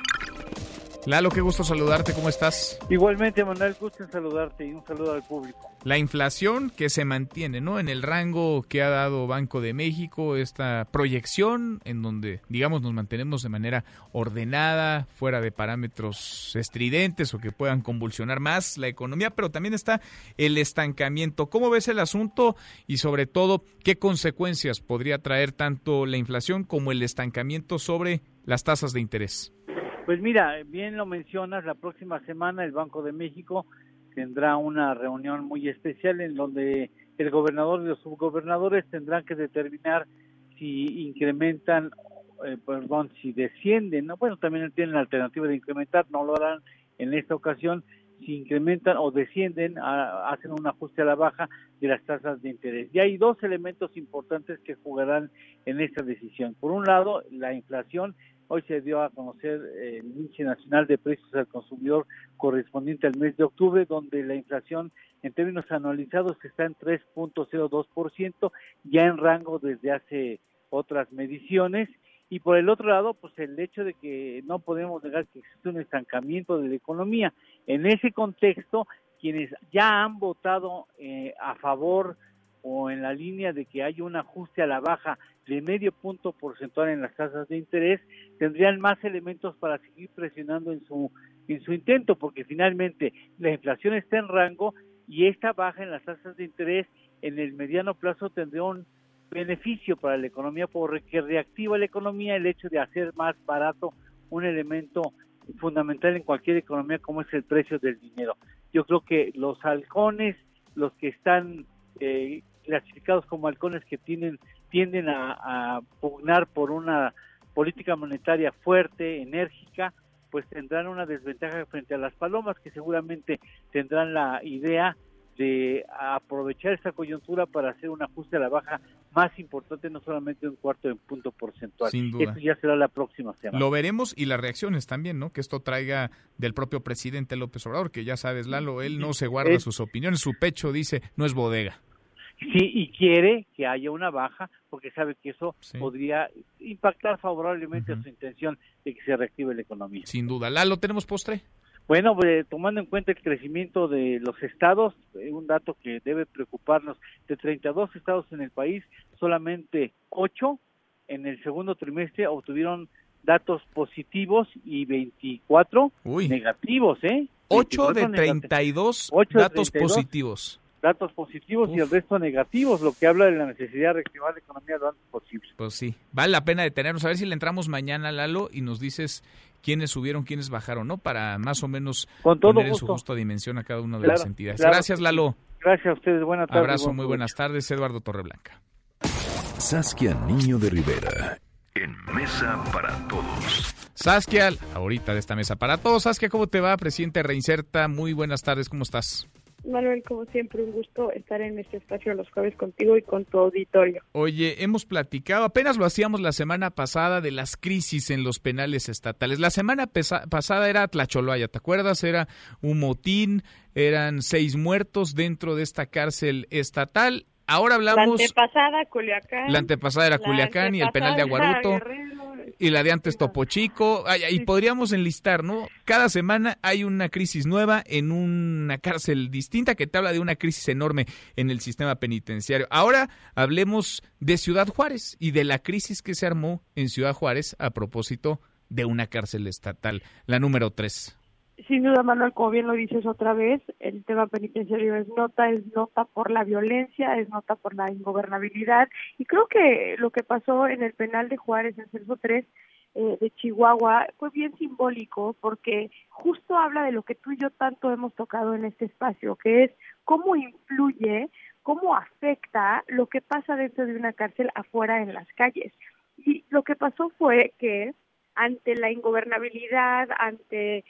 Lalo, qué gusto saludarte, ¿cómo estás? Igualmente, Manuel, gusto en saludarte y un saludo al público. La inflación que se mantiene, ¿no? En el rango que ha dado Banco de México, esta proyección en donde, digamos, nos mantenemos de manera ordenada, fuera de parámetros estridentes o que puedan convulsionar más la economía, pero también está el estancamiento. ¿Cómo ves el asunto y sobre todo qué consecuencias podría traer tanto la inflación como el estancamiento sobre las tasas de interés? Pues mira, bien lo mencionas, la próxima semana el Banco de México tendrá una reunión muy especial en donde el gobernador y los subgobernadores tendrán que determinar si incrementan, eh, perdón, si descienden, ¿no? Bueno, también tienen la alternativa de incrementar, no lo harán en esta ocasión, si incrementan o descienden, hacen un ajuste a la baja de las tasas de interés. Y hay dos elementos importantes que jugarán en esta decisión. Por un lado, la inflación Hoy se dio a conocer el índice nacional de precios al consumidor correspondiente al mes de octubre, donde la inflación en términos anualizados está en 3.02%, ya en rango desde hace otras mediciones. Y por el otro lado, pues el hecho de que no podemos negar que existe un estancamiento de la economía. En ese contexto, quienes ya han votado eh, a favor o en la línea de que hay un ajuste a la baja de medio punto porcentual en las tasas de interés, tendrían más elementos para seguir presionando en su en su intento, porque finalmente la inflación está en rango y esta baja en las tasas de interés en el mediano plazo tendría un beneficio para la economía porque reactiva la economía el hecho de hacer más barato un elemento fundamental en cualquier economía como es el precio del dinero. Yo creo que los halcones, los que están eh, clasificados como halcones que tienen, tienden a, pugnar por una política monetaria fuerte, enérgica, pues tendrán una desventaja frente a las palomas que seguramente tendrán la idea de aprovechar esta coyuntura para hacer un ajuste a la baja más importante, no solamente un cuarto de punto porcentual. Sin duda. Eso ya será la próxima semana. Lo veremos y las reacciones también, ¿no? Que esto traiga del propio presidente López Obrador, que ya sabes, Lalo, él no se guarda sus opiniones, su pecho dice, no es bodega. Sí, y quiere que haya una baja porque sabe que eso podría impactar favorablemente a su intención de que se reactive la economía. Sin duda. ¿Lalo tenemos postre? Bueno, pues, tomando en cuenta el crecimiento de los estados, eh, un dato que debe preocuparnos, de 32 estados en el país, solamente 8 en el segundo trimestre obtuvieron datos positivos y 24 negativos, ¿eh? 8 de 32 datos positivos datos positivos y el resto negativos, lo que habla de la necesidad de reactivar la economía lo antes posible. Pues sí, vale la pena detenernos. A ver si le entramos mañana, Lalo, y nos dices quiénes subieron, quiénes bajaron, ¿no? Para más o menos poner en su justa dimensión a cada una de las entidades. Gracias, Lalo. Gracias a ustedes. Buenas tardes. Abrazo, muy buenas tardes. Eduardo Torreblanca. Saskia Niño de Rivera, en Mesa para Todos. Saskia, ahorita de esta mesa para todos. Saskia, ¿cómo te va? Presidente Reinserta, muy buenas tardes, ¿cómo estás? Manuel, como siempre, un gusto estar en este espacio los jueves contigo y con tu auditorio. Oye, hemos platicado, apenas lo hacíamos la semana pasada, de las crisis en los penales estatales. La semana pasada era Tlacholaya, ¿te acuerdas? Era un motín, eran seis muertos dentro de esta cárcel estatal. Ahora hablamos... La antepasada, Culiacán. La antepasada era Culiacán y el penal de Aguaruto y la de antes Topo Chico, y podríamos enlistar, ¿no? Cada semana hay una crisis nueva en una cárcel distinta que te habla de una crisis enorme en el sistema penitenciario. Ahora hablemos de Ciudad Juárez y de la crisis que se armó en Ciudad Juárez a propósito de una cárcel estatal, la número 3. Sin duda, Manuel, como bien lo dices otra vez, el tema penitenciario es nota, es nota por la violencia, es nota por la ingobernabilidad. Y creo que lo que pasó en el penal de Juárez, en Celso 3, eh, de Chihuahua, fue bien simbólico porque justo habla de lo que tú y yo tanto hemos tocado en este espacio, que es cómo influye, cómo afecta lo que pasa dentro de una cárcel afuera en las calles. Y lo que pasó fue que ante la ingobernabilidad, ante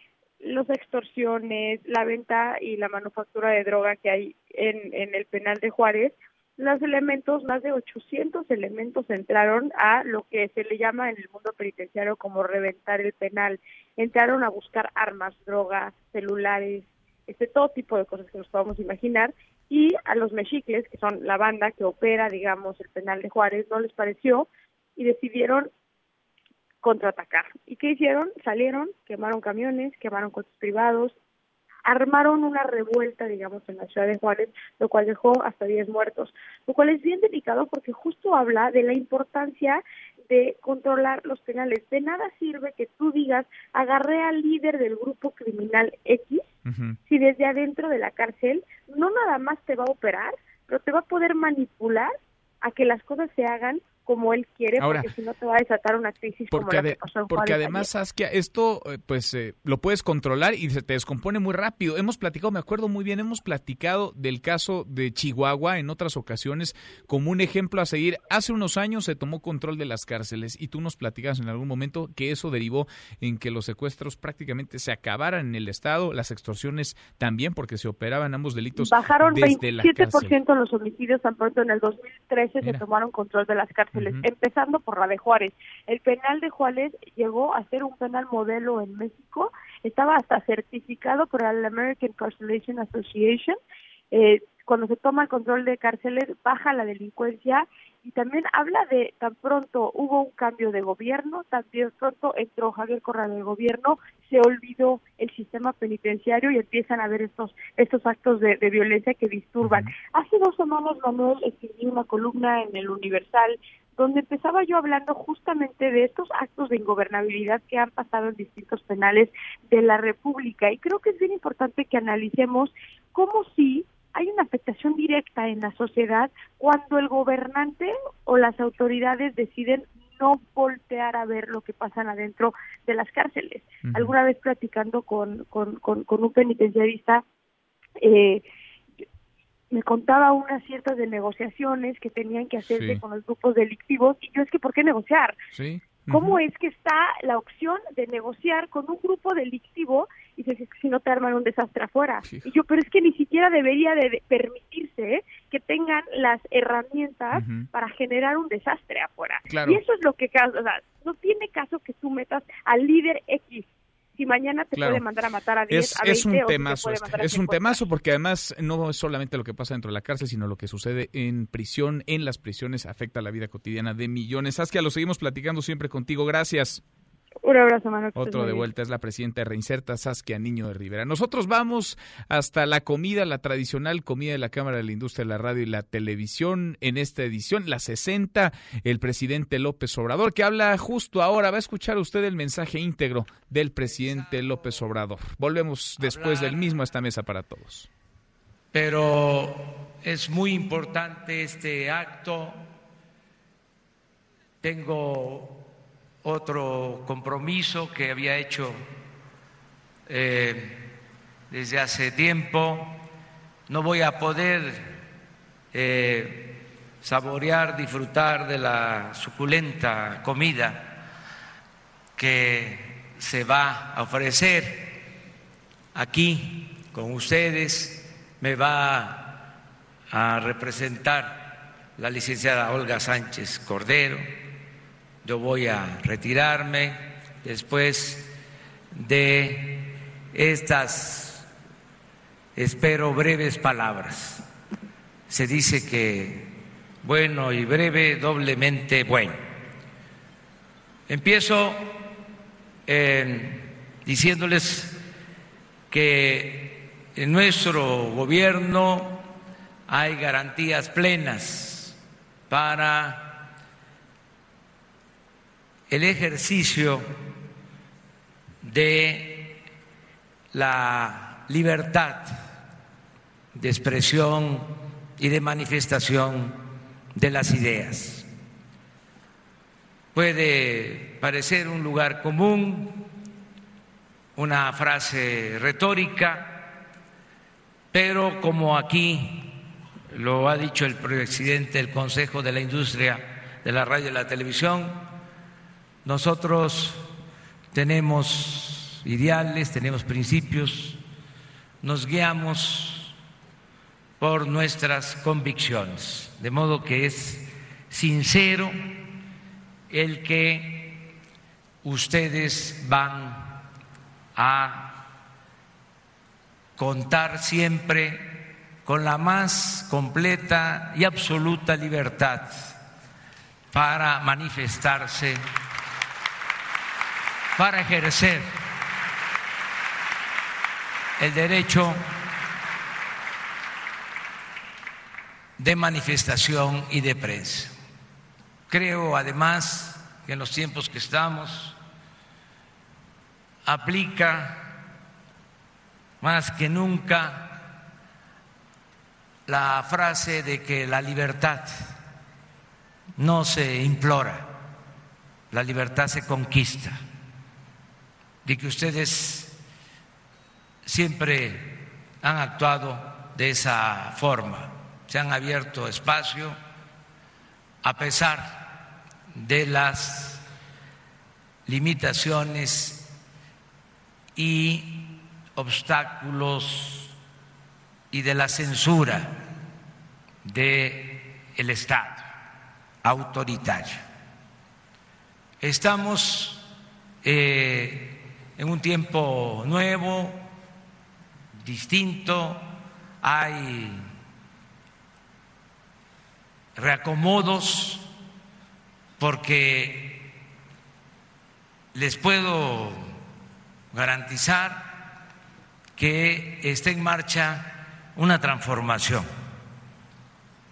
las extorsiones, la venta y la manufactura de droga que hay en, en el penal de Juárez, los elementos, más de 800 elementos entraron a lo que se le llama en el mundo penitenciario como reventar el penal. Entraron a buscar armas, drogas, celulares, este todo tipo de cosas que nos podamos imaginar y a los mexicles, que son la banda que opera, digamos, el penal de Juárez, no les pareció y decidieron contraatacar. ¿Y qué hicieron? Salieron, quemaron camiones, quemaron coches privados, armaron una revuelta, digamos, en la ciudad de Juárez, lo cual dejó hasta 10 muertos, lo cual es bien delicado porque justo habla de la importancia de controlar los penales. De nada sirve que tú digas, agarré al líder del grupo criminal X, si desde adentro de la cárcel no nada más te va a operar, pero te va a poder manipular a que las cosas se hagan como él quiere, porque si no te va a desatar una crisis porque como la que pasó en Porque además, Saskia, esto eh, pues eh, lo puedes controlar y se te descompone muy rápido. Hemos platicado, me acuerdo muy bien, hemos platicado del caso de Chihuahua en otras ocasiones como un ejemplo a seguir. Hace unos años se tomó control de las cárceles y tú nos platicas en algún momento que eso derivó en que los secuestros prácticamente se acabaran en el Estado, las extorsiones también, porque se operaban ambos delitos Bajaron desde 27% los homicidios tan pronto en el 2013 se tomaron control de las cárceles empezando por la de Juárez. El penal de Juárez llegó a ser un penal modelo en México, estaba hasta certificado por la American Carcelation Association. Eh, cuando se toma el control de cárceles, baja la delincuencia y también habla de tan pronto hubo un cambio de gobierno, también pronto entró Javier Corral el gobierno, se olvidó el sistema penitenciario y empiezan a haber estos estos actos de, violencia que disturban. Hace dos semanas Manuel escribí una columna en el Universal donde empezaba yo hablando justamente de estos actos de ingobernabilidad que han pasado en distintos penales de la República. Y creo que es bien importante que analicemos cómo sí hay una afectación directa en la sociedad cuando el gobernante o las autoridades deciden no voltear a ver lo que pasa adentro de las cárceles. Alguna vez platicando con, con, con, con un penitenciarista, eh, me contaba unas ciertas de negociaciones que tenían que hacerse con los grupos delictivos y yo es que ¿por qué negociar? ¿Cómo es que está la opción de negociar con un grupo delictivo y dices, si no te arman un desastre afuera? Y yo, pero es que ni siquiera debería de permitirse que tengan las herramientas para generar un desastre afuera. Y eso es lo que, o sea, no tiene caso que tú metas al líder X si mañana te puede mandar a matar a 10, es, a 20 es un temazo, es un temazo porque además no es solamente lo que pasa dentro de la cárcel, sino lo que sucede en prisión, en las prisiones, afecta la vida cotidiana de millones. Saskia, lo seguimos platicando siempre contigo. Gracias. Un abrazo, Manuel. Otro de vuelta es la presidenta de Reinserta, Saskia Niño de Rivera. Nosotros vamos hasta la comida, la tradicional comida de la Cámara de la Industria de la Radio y la Televisión en esta edición, la 60, el presidente López Obrador, que habla justo ahora. Va a escuchar usted el mensaje íntegro del presidente López Obrador. Volvemos después del mismo a esta mesa para todos. Pero es muy importante este acto. Tengo otro compromiso que había hecho eh, desde hace tiempo. No voy a poder eh, saborear, disfrutar de la suculenta comida que se va a ofrecer aquí con ustedes, me va a representar la licenciada Olga Sánchez Cordero. Yo voy a retirarme después de estas, espero, breves palabras. Se dice que bueno y breve, doblemente bueno. Empiezo eh, diciéndoles que en nuestro gobierno hay garantías plenas para el ejercicio de la libertad de expresión y de manifestación de las ideas. Puede parecer un lugar común, una frase retórica, pero como aquí lo ha dicho el presidente del Consejo de la Industria de la Radio y la Televisión, nosotros tenemos ideales, tenemos principios, nos guiamos por nuestras convicciones, de modo que es sincero el que ustedes van a contar siempre con la más completa y absoluta libertad para manifestarse, para ejercer el derecho de manifestación y de prensa. Creo además que en los tiempos que estamos, aplica más que nunca la frase de que la libertad no se implora, la libertad se conquista, de que ustedes siempre han actuado de esa forma, se han abierto espacio a pesar de las limitaciones y obstáculos y de la censura del el Estado autoritario. Estamos eh, en un tiempo nuevo, distinto, hay reacomodos porque les puedo garantizar que esté en marcha una transformación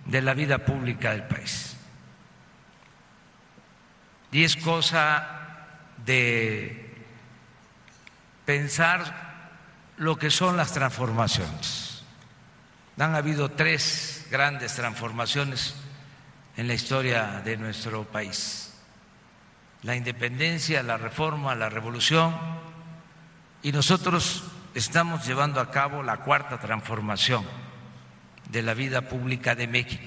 de la vida pública del país. Y es cosa de pensar lo que son las transformaciones. Han habido tres grandes transformaciones en la historia de nuestro país la independencia, la reforma, la revolución, y nosotros estamos llevando a cabo la cuarta transformación de la vida pública de México.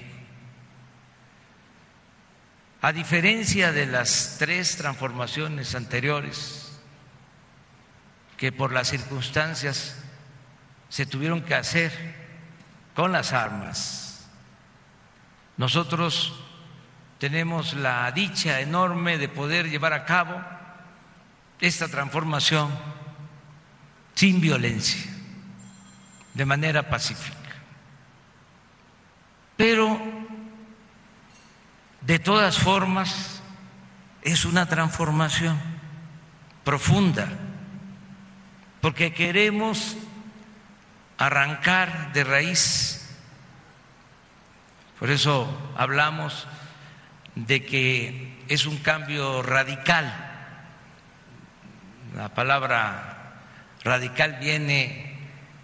A diferencia de las tres transformaciones anteriores, que por las circunstancias se tuvieron que hacer con las armas, nosotros tenemos la dicha enorme de poder llevar a cabo esta transformación sin violencia, de manera pacífica. Pero, de todas formas, es una transformación profunda, porque queremos arrancar de raíz. Por eso hablamos de que es un cambio radical. La palabra radical viene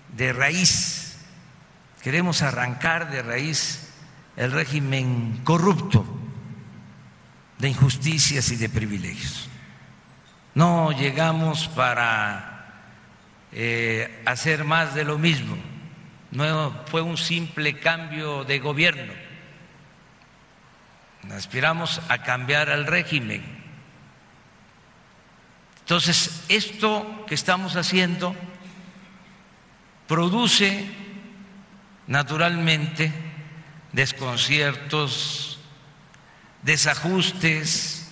de raíz. Queremos arrancar de raíz el régimen corrupto de injusticias y de privilegios. No llegamos para eh, hacer más de lo mismo. No fue un simple cambio de gobierno. Aspiramos a cambiar el régimen. Entonces, esto que estamos haciendo produce naturalmente desconciertos, desajustes,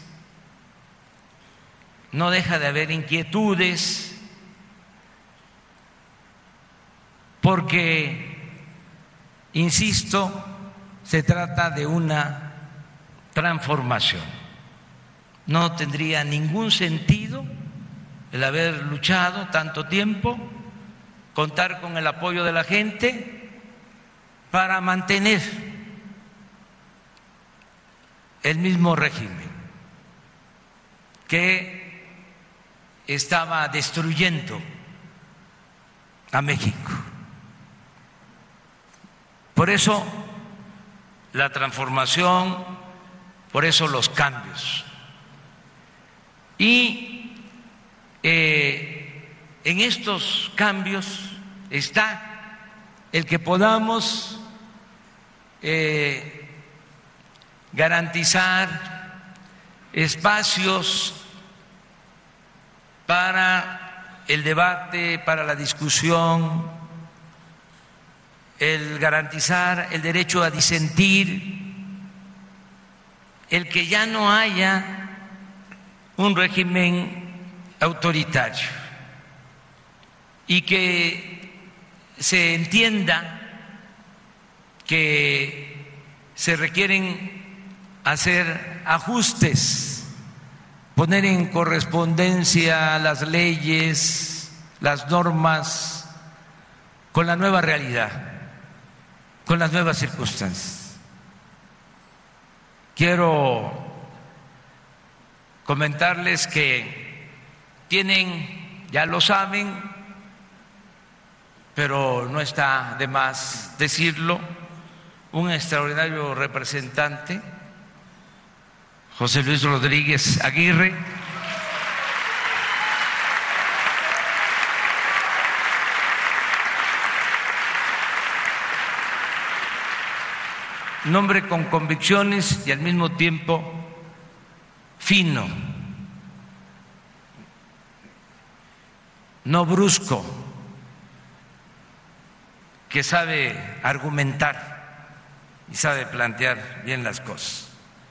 no deja de haber inquietudes, porque, insisto, se trata de una transformación. No tendría ningún sentido el haber luchado tanto tiempo, contar con el apoyo de la gente para mantener el mismo régimen que estaba destruyendo a México. Por eso la transformación, por eso los cambios. Y eh, en estos cambios está el que podamos eh, garantizar espacios para el debate, para la discusión, el garantizar el derecho a disentir, el que ya no haya un régimen autoritario y que se entienda que se requieren hacer ajustes, poner en correspondencia las leyes, las normas con la nueva realidad con las nuevas circunstancias. Quiero comentarles que tienen, ya lo saben, pero no está de más decirlo, un extraordinario representante, José Luis Rodríguez Aguirre, nombre con convicciones y al mismo tiempo fino, no brusco, que sabe argumentar y sabe plantear bien las cosas.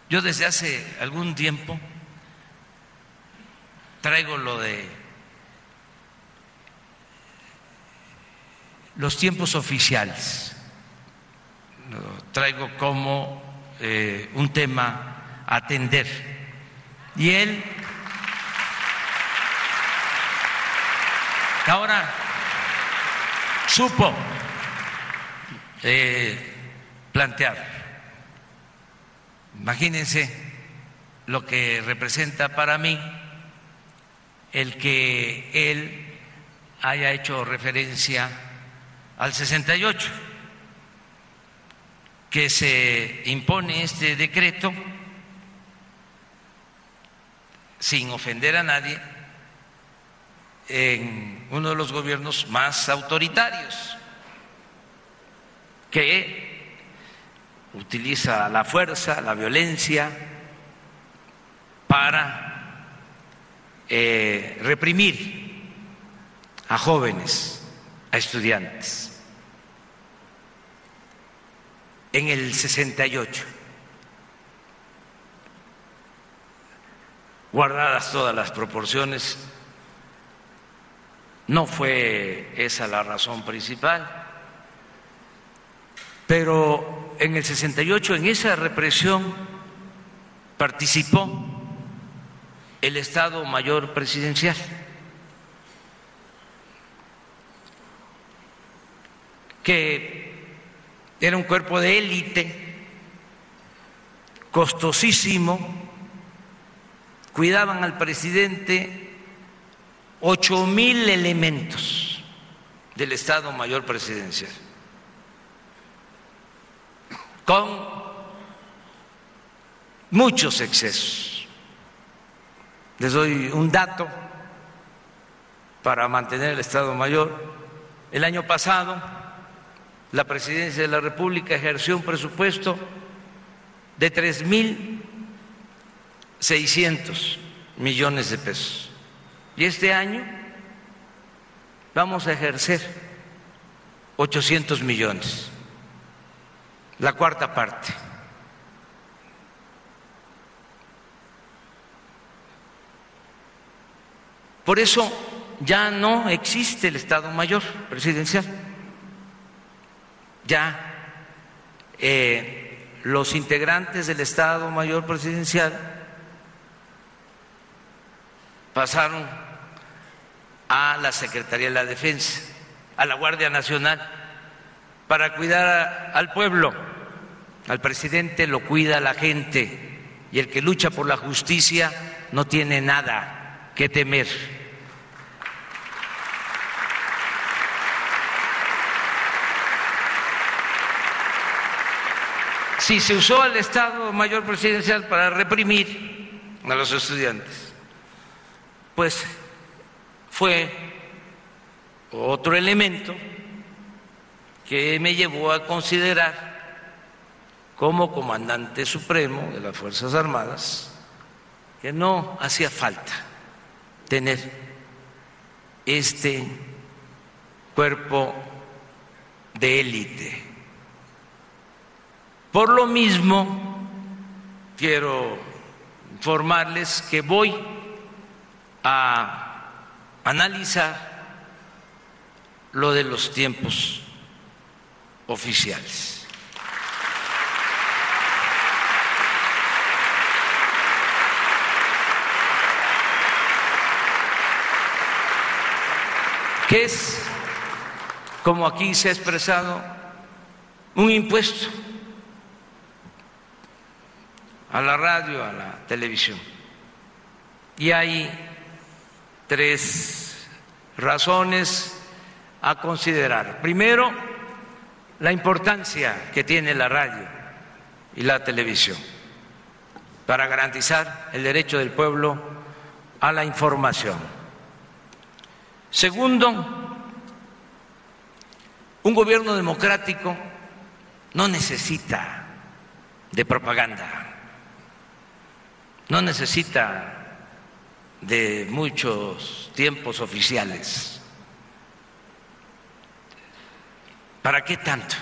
Yo desde hace algún tiempo traigo lo de los tiempos oficiales lo traigo como eh, un tema a atender. Y él ahora supo eh, plantear. Imagínense lo que representa para mí el que él haya hecho referencia al 68 que se impone este decreto sin ofender a nadie en uno de los gobiernos más autoritarios que utiliza la fuerza, la violencia para eh, reprimir a jóvenes, a estudiantes. En el 68, guardadas todas las proporciones, no fue esa la razón principal, pero en el 68, en esa represión, participó el Estado Mayor Presidencial. que era un cuerpo de élite, costosísimo, cuidaban al presidente ocho mil elementos del Estado Mayor Presidencial, con muchos excesos. Les doy un dato para mantener el Estado Mayor. El año pasado, la presidencia de la República ejerció un presupuesto de tres mil seiscientos millones de pesos Y este año vamos a ejercer 800 millones, la cuarta parte. Por eso ya no existe el Estado Mayor presidencial. Ya eh, los integrantes del Estado Mayor presidencial pasaron a la Secretaría de la Defensa, a la Guardia Nacional, para cuidar al pueblo. Al presidente lo cuida la gente y el que lucha por la justicia no tiene nada que temer. Si se usó al Estado Mayor Presidencial para reprimir a los estudiantes, pues fue otro elemento que me llevó a considerar como comandante supremo de las Fuerzas Armadas que no hacía falta tener este cuerpo de élite. Por lo mismo, quiero informarles que voy a analizar lo de los tiempos oficiales. que es, como aquí se ha expresado, un impuesto a la radio, a la televisión. Y hay tres razones a considerar. Primero, la importancia que tiene la radio y la televisión para garantizar el derecho del pueblo a la información. Segundo, un gobierno democrático no necesita de propaganda no necesita de muchos tiempos oficiales. ¿Para qué tanto?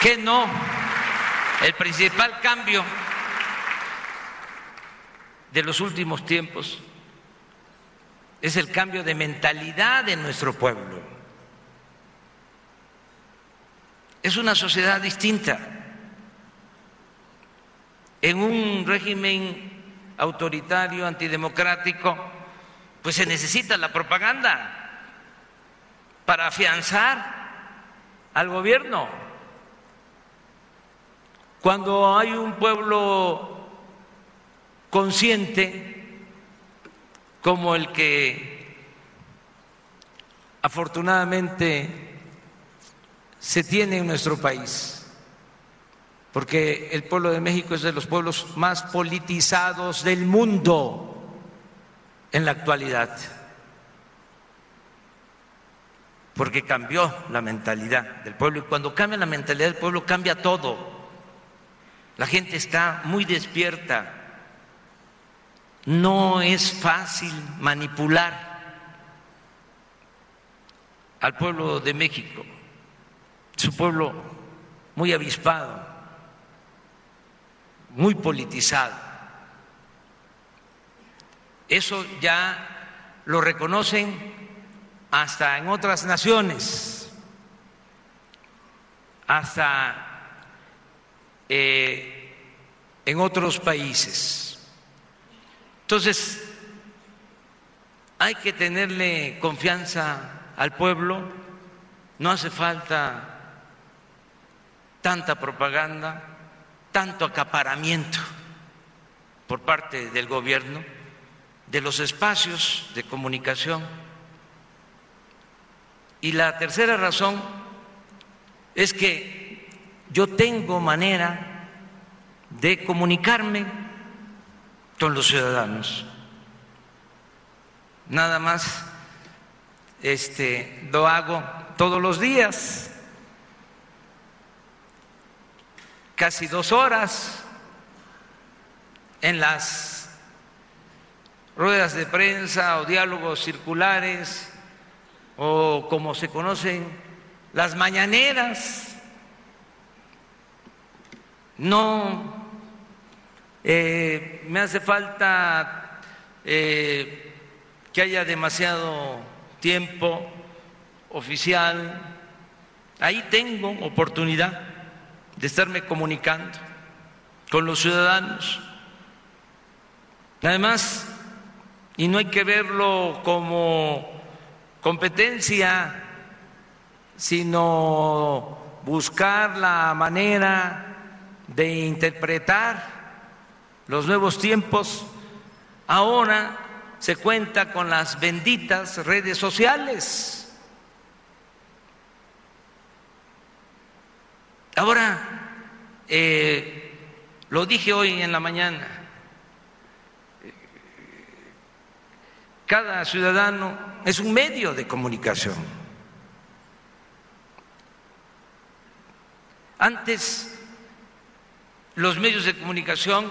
¿Qué no? El principal cambio de los últimos tiempos es el cambio de mentalidad de nuestro pueblo. Es una sociedad distinta. En un régimen autoritario, antidemocrático, pues se necesita la propaganda para afianzar al gobierno. Cuando hay un pueblo consciente como el que afortunadamente se tiene en nuestro país, porque el pueblo de México es de los pueblos más politizados del mundo en la actualidad, porque cambió la mentalidad del pueblo. Y cuando cambia la mentalidad del pueblo cambia todo. La gente está muy despierta, no es fácil manipular al pueblo de México su pueblo muy avispado, muy politizado. Eso ya lo reconocen hasta en otras naciones, hasta eh, en otros países. Entonces, hay que tenerle confianza al pueblo, no hace falta tanta propaganda, tanto acaparamiento por parte del gobierno de los espacios de comunicación. Y la tercera razón es que yo tengo manera de comunicarme con los ciudadanos. Nada más este lo hago todos los días casi dos horas en las ruedas de prensa o diálogos circulares o como se conocen las mañaneras. No eh, me hace falta eh, que haya demasiado tiempo oficial. Ahí tengo oportunidad de estarme comunicando con los ciudadanos. Además, y no hay que verlo como competencia, sino buscar la manera de interpretar los nuevos tiempos. Ahora se cuenta con las benditas redes sociales. Ahora, eh, lo dije hoy en la mañana, cada ciudadano es un medio de comunicación. Antes los medios de comunicación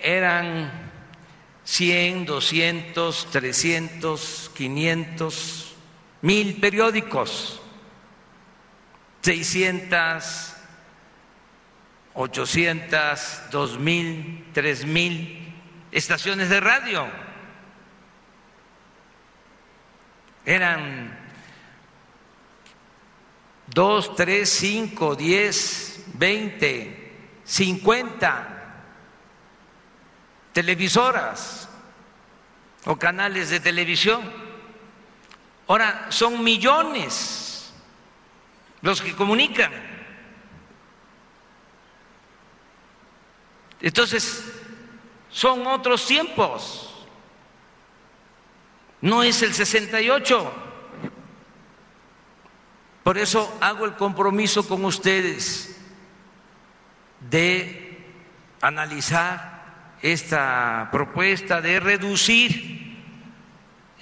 eran 100, 200, 300, 500, mil periódicos, 600, 800, 2000, 3000 estaciones de radio. eran dos, tres, cinco, diez, veinte, cincuenta televisoras o canales de televisión. Ahora son millones los que comunican. Entonces, son otros tiempos no es el 68. Por eso hago el compromiso con ustedes de analizar esta propuesta de reducir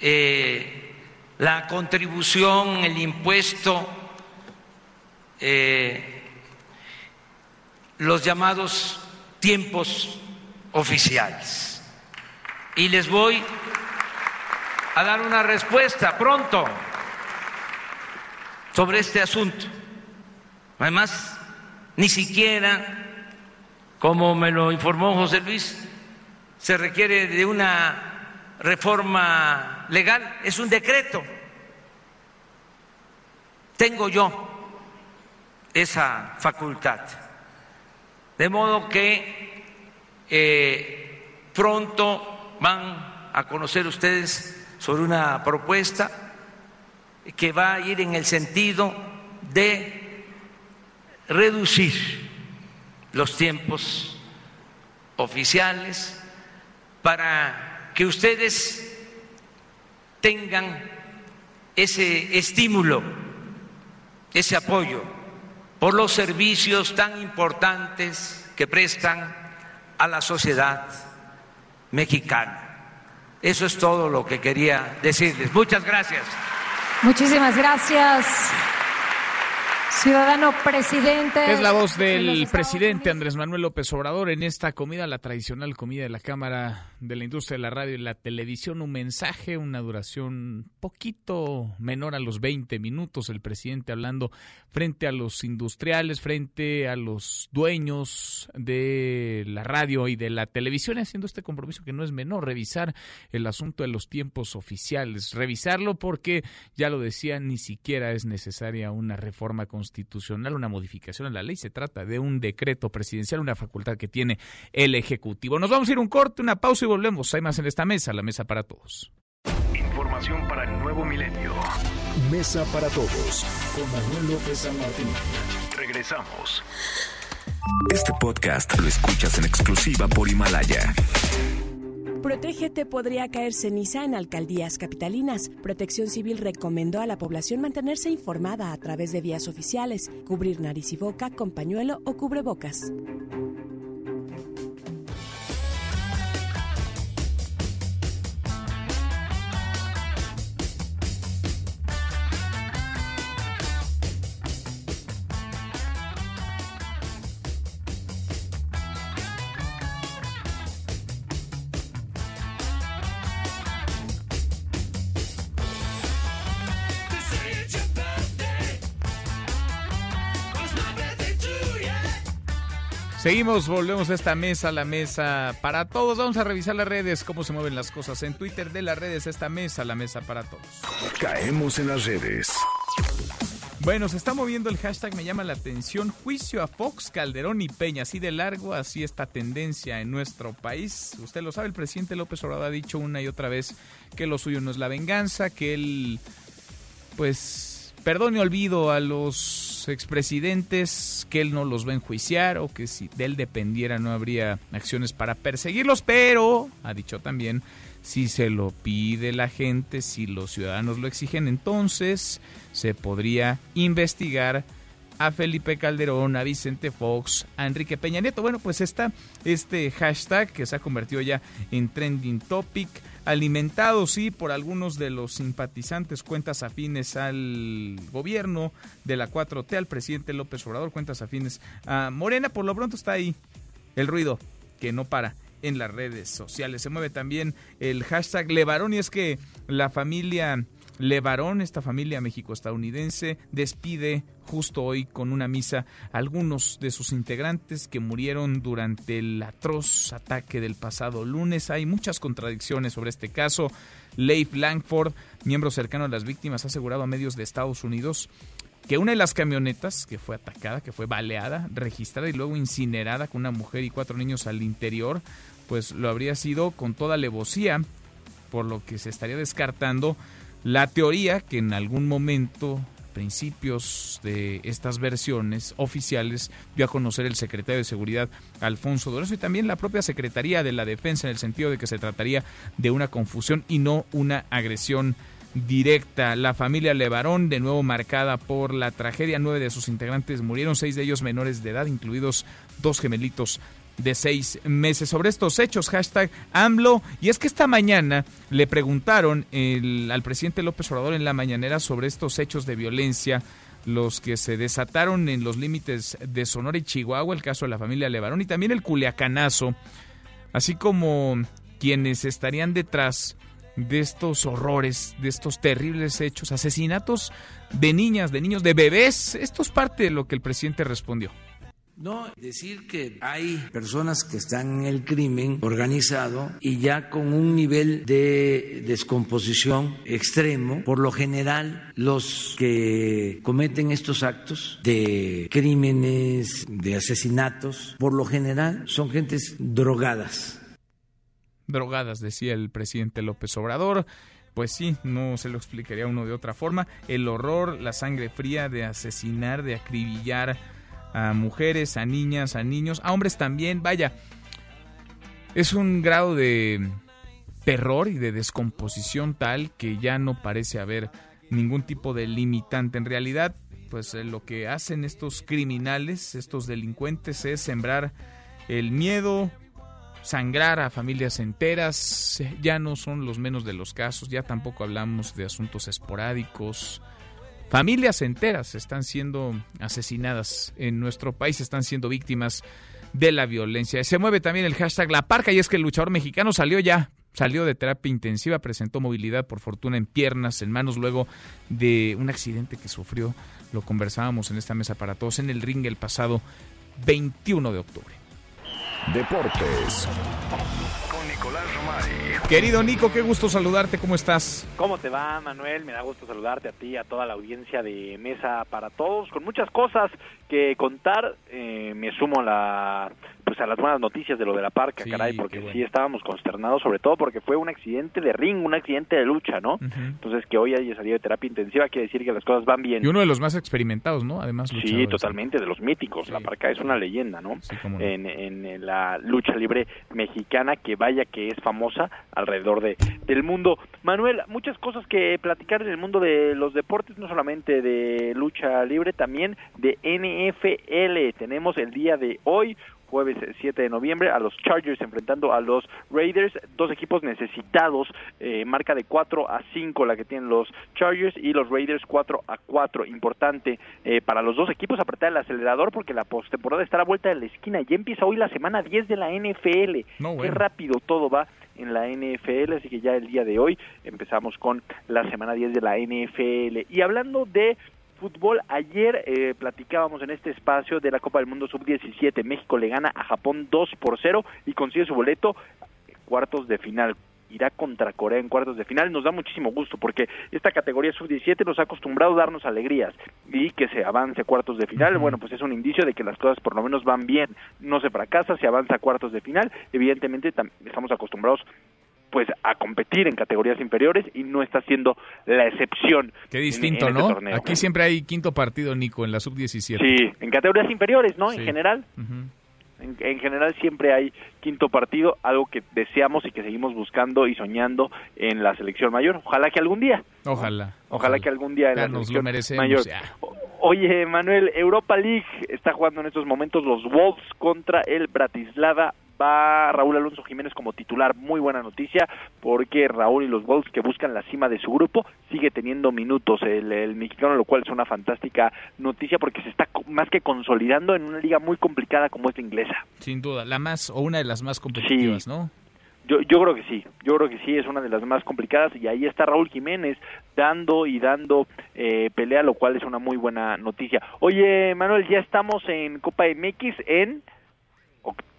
eh, la contribución, el impuesto, eh, los llamados tiempos oficiales. Y les voy a dar una respuesta pronto sobre este asunto. Además, ni siquiera, como me lo informó José Luis, se requiere de una reforma legal, es un decreto. Tengo yo esa facultad. De modo que eh, pronto van a conocer ustedes sobre una propuesta que va a ir en el sentido de reducir los tiempos oficiales para que ustedes tengan ese estímulo, ese apoyo por los servicios tan importantes que prestan a la sociedad mexicana. Eso es todo lo que quería decirles. Muchas gracias. Muchísimas gracias. Ciudadano presidente. Es la voz del presidente Andrés Manuel López Obrador en esta comida, la tradicional comida de la Cámara de la Industria de la Radio y la Televisión. Un mensaje, una duración poquito menor a los 20 minutos. El presidente hablando frente a los industriales, frente a los dueños de la radio y de la televisión, haciendo este compromiso que no es menor, revisar el asunto de los tiempos oficiales. Revisarlo porque, ya lo decía, ni siquiera es necesaria una reforma constitucional una modificación a la ley. Se trata de un decreto presidencial, una facultad que tiene el Ejecutivo. Nos vamos a ir un corte, una pausa y volvemos. Hay más en esta mesa, la mesa para todos. Información para el nuevo milenio. Mesa para todos con Manuel López San Martín. Regresamos. Este podcast lo escuchas en exclusiva por Himalaya. Protégete podría caer ceniza en alcaldías capitalinas. Protección Civil recomendó a la población mantenerse informada a través de vías oficiales, cubrir nariz y boca con pañuelo o cubrebocas. Seguimos, volvemos a esta mesa, la mesa para todos. Vamos a revisar las redes, cómo se mueven las cosas en Twitter de las redes, esta mesa, la mesa para todos. Caemos en las redes. Bueno, se está moviendo el hashtag, me llama la atención, juicio a Fox, Calderón y Peña, así de largo, así esta tendencia en nuestro país. Usted lo sabe, el presidente López Obrador ha dicho una y otra vez que lo suyo no es la venganza, que él, pues, perdone olvido a los expresidentes, que él no los va a enjuiciar o que si de él dependiera no habría acciones para perseguirlos, pero, ha dicho también, si se lo pide la gente, si los ciudadanos lo exigen, entonces se podría investigar a Felipe Calderón, a Vicente Fox, a Enrique Peña Nieto. Bueno, pues está este hashtag que se ha convertido ya en trending topic, alimentado, sí, por algunos de los simpatizantes, cuentas afines al gobierno de la 4T, al presidente López Obrador, cuentas afines a Morena. Por lo pronto está ahí el ruido que no para en las redes sociales. Se mueve también el hashtag Levarón y es que la familia Levarón, esta familia México-estadounidense, despide justo hoy con una misa algunos de sus integrantes que murieron durante el atroz ataque del pasado lunes. Hay muchas contradicciones sobre este caso. Leif Langford, miembro cercano a las víctimas, ha asegurado a medios de Estados Unidos que una de las camionetas que fue atacada, que fue baleada, registrada y luego incinerada con una mujer y cuatro niños al interior, pues lo habría sido con toda alevosía, por lo que se estaría descartando la teoría que en algún momento principios de estas versiones oficiales dio a conocer el secretario de Seguridad Alfonso Doroso y también la propia Secretaría de la Defensa en el sentido de que se trataría de una confusión y no una agresión directa. La familia Levarón, de nuevo marcada por la tragedia, nueve de sus integrantes murieron, seis de ellos menores de edad, incluidos dos gemelitos de seis meses. Sobre estos hechos, hashtag AMLO. Y es que esta mañana le preguntaron al presidente López Obrador en la mañanera sobre estos hechos de violencia, los que se desataron en los límites de Sonora y Chihuahua, el caso de la familia Levarón y también el Culiacanazo, así como quienes estarían detrás de estos horrores, de estos terribles hechos, asesinatos de niñas, de niños, de bebés. Esto es parte de lo que el presidente respondió. No, decir que hay personas que están en el crimen organizado y ya con un nivel de descomposición extremo, por lo general los que cometen estos actos de crímenes, de asesinatos, por lo general son gentes drogadas. Drogadas, decía el presidente López Obrador pues sí, no se lo explicaría uno de otra forma. El horror, la sangre fría de asesinar, de acribillar a mujeres, a niñas, a niños, a hombres también, vaya. Es un grado de terror y de descomposición tal que ya no parece haber ningún tipo de limitante. En realidad, pues eh, lo que hacen estos criminales, estos delincuentes, es sembrar el miedo, sangrar a familias enteras. Ya no son los menos de los casos, ya tampoco hablamos de asuntos esporádicos, Familias enteras están siendo asesinadas en nuestro país, están siendo víctimas de la violencia. Se mueve también el hashtag La Parca y es que el luchador mexicano salió ya, salió de terapia intensiva, presentó movilidad por fortuna en piernas, en manos, luego de un accidente que sufrió. Lo conversábamos en esta mesa para todos en el ring el pasado 21 de octubre. Deportes. Querido Nico, qué gusto saludarte, ¿cómo estás? ¿Cómo te va, Manuel? Me da gusto saludarte a ti, a toda la audiencia de Mesa para Todos, con muchas cosas que contar. Eh, me sumo a la pues a las buenas noticias de lo de la parca, caray, porque sí estábamos consternados, sobre todo porque fue un accidente de ring, un accidente de lucha, ¿no? Entonces que hoy haya salido de terapia intensiva quiere decir que las cosas van bien. Y uno de los más experimentados, ¿no? Además, Sí, totalmente, de los míticos. La parca es una leyenda, ¿no? En, en, la lucha libre mexicana que vaya que es famosa alrededor de, del mundo. Manuel, muchas cosas que platicar en el mundo de los deportes, no solamente de lucha libre, también de NFL. Tenemos el día de hoy jueves 7 de noviembre a los Chargers enfrentando a los Raiders, dos equipos necesitados, eh, marca de 4 a 5 la que tienen los Chargers y los Raiders 4 a 4, importante eh, para los dos equipos apretar el acelerador porque la postemporada está a la vuelta de la esquina, ya empieza hoy la semana 10 de la NFL, qué rápido todo va en la NFL, así que ya el día de hoy empezamos con la semana 10 de la NFL y hablando de fútbol. Ayer eh, platicábamos en este espacio de la Copa del Mundo Sub-17. México le gana a Japón 2 por 0 y consigue su boleto cuartos de final irá contra Corea en cuartos de final. Nos da muchísimo gusto porque esta categoría sub-17 nos ha acostumbrado a darnos alegrías y que se avance a cuartos de final, bueno, pues es un indicio de que las cosas por lo menos van bien. No se fracasa, se avanza a cuartos de final. Evidentemente estamos acostumbrados pues a competir en categorías inferiores y no está siendo la excepción. Qué distinto, en, este ¿no? torneo. Aquí siempre hay quinto partido, Nico, en la sub-17. Sí, en categorías inferiores, ¿no? Sí. En general. Ujú. En, en general siempre hay quinto partido, algo que deseamos y que seguimos buscando y soñando en la selección mayor. Ojalá que algún día. Ojalá. Ojalá, que algún día en la selección merecemos, mayor. ya. Oye, Manuel, Europa League está jugando en estos momentos los Wolves contra el Bratislava. Va Raúl Alonso Jiménez como titular. Muy buena noticia porque Raúl y los Wolves que buscan la cima de su grupo sigue teniendo minutos el, el mexicano, lo cual es una fantástica noticia porque se está más que consolidando en una liga muy complicada como es la inglesa. Sin duda, la más o una de las más competitivas, ¿no? Yo, yo creo que sí, yo creo que sí, es una de las más complicadas y ahí está Raúl Jiménez dando y dando eh, pelea, lo cual es una muy buena noticia. Oye, Manuel, ya estamos en Copa MX en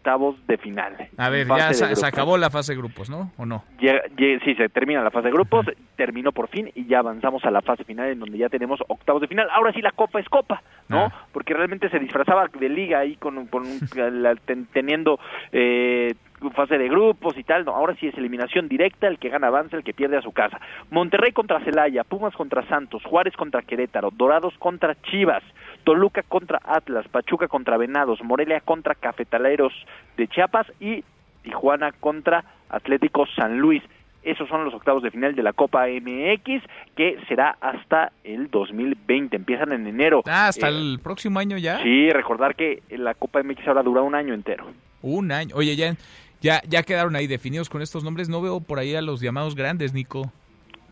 octavos de final. A ver, ya se, acabó la fase de grupos, ¿no? ¿O no? Ya- ya- sí, se termina la fase de grupos, terminó por fin y ya avanzamos a la fase final en donde ya tenemos octavos de final. Ahora sí la copa es copa, ¿no? Ah. Porque realmente se disfrazaba de liga ahí con, con un- la- ten- teniendo eh, fase de grupos y tal. No, ahora sí es eliminación directa, el que gana avanza, el que pierde a su casa. Monterrey contra Celaya, Pumas contra Santos, Juárez contra Querétaro, Dorados contra Chivas, Toluca contra Atlas, Pachuca contra Venados, Morelia contra Cafetaleros de Chiapas y Tijuana contra Atlético San Luis. Esos son los octavos de final de la Copa MX, que será hasta el 2020. Empiezan en enero. Ah, hasta Eh, el próximo año ya. Sí, recordar que la Copa MX ahora dura un año entero. Un año. Oye, ya, ya, ya quedaron ahí definidos con estos nombres. No veo por ahí a los llamados grandes, Nico.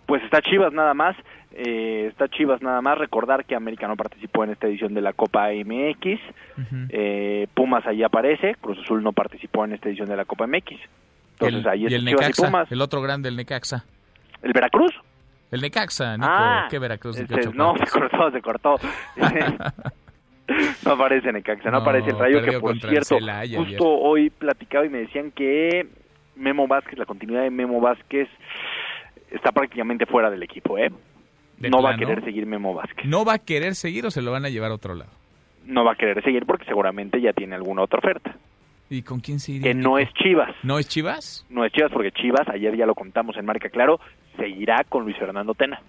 Pues está Chivas nada más, eh, está Chivas nada más. Recordar que América no participó en esta edición de la Copa MX. Eh, Pumas ahí aparece, Cruz Azul no participó en esta edición de la Copa MX. Entonces El- ahí y el Chivas y Necaxa, Pumas. el otro grande, el Necaxa. ¿El Veracruz? El Necaxa, Nico. Ah, ¿Qué Veracruz? ese- ¿Qué ocho no, se cortó, se cortó. no aparece Necaxa, no, No, aparece el Rayo, que por cierto, Celaya justo ayer. hoy platicaba y me decían que Memo Vázquez, la continuidad de Memo Vázquez está prácticamente fuera del equipo, ¿eh? ¿De No va a querer seguir Memo Vázquez. ¿No va a querer seguir o se lo van a llevar a otro lado? No va a querer seguir porque seguramente ya tiene alguna otra oferta. ¿Y con quién se iría? Que no es Chivas. ¿No es Chivas? No es Chivas porque Chivas, ayer ya lo contamos en Marca Claro, seguirá con Luis Fernando Tena.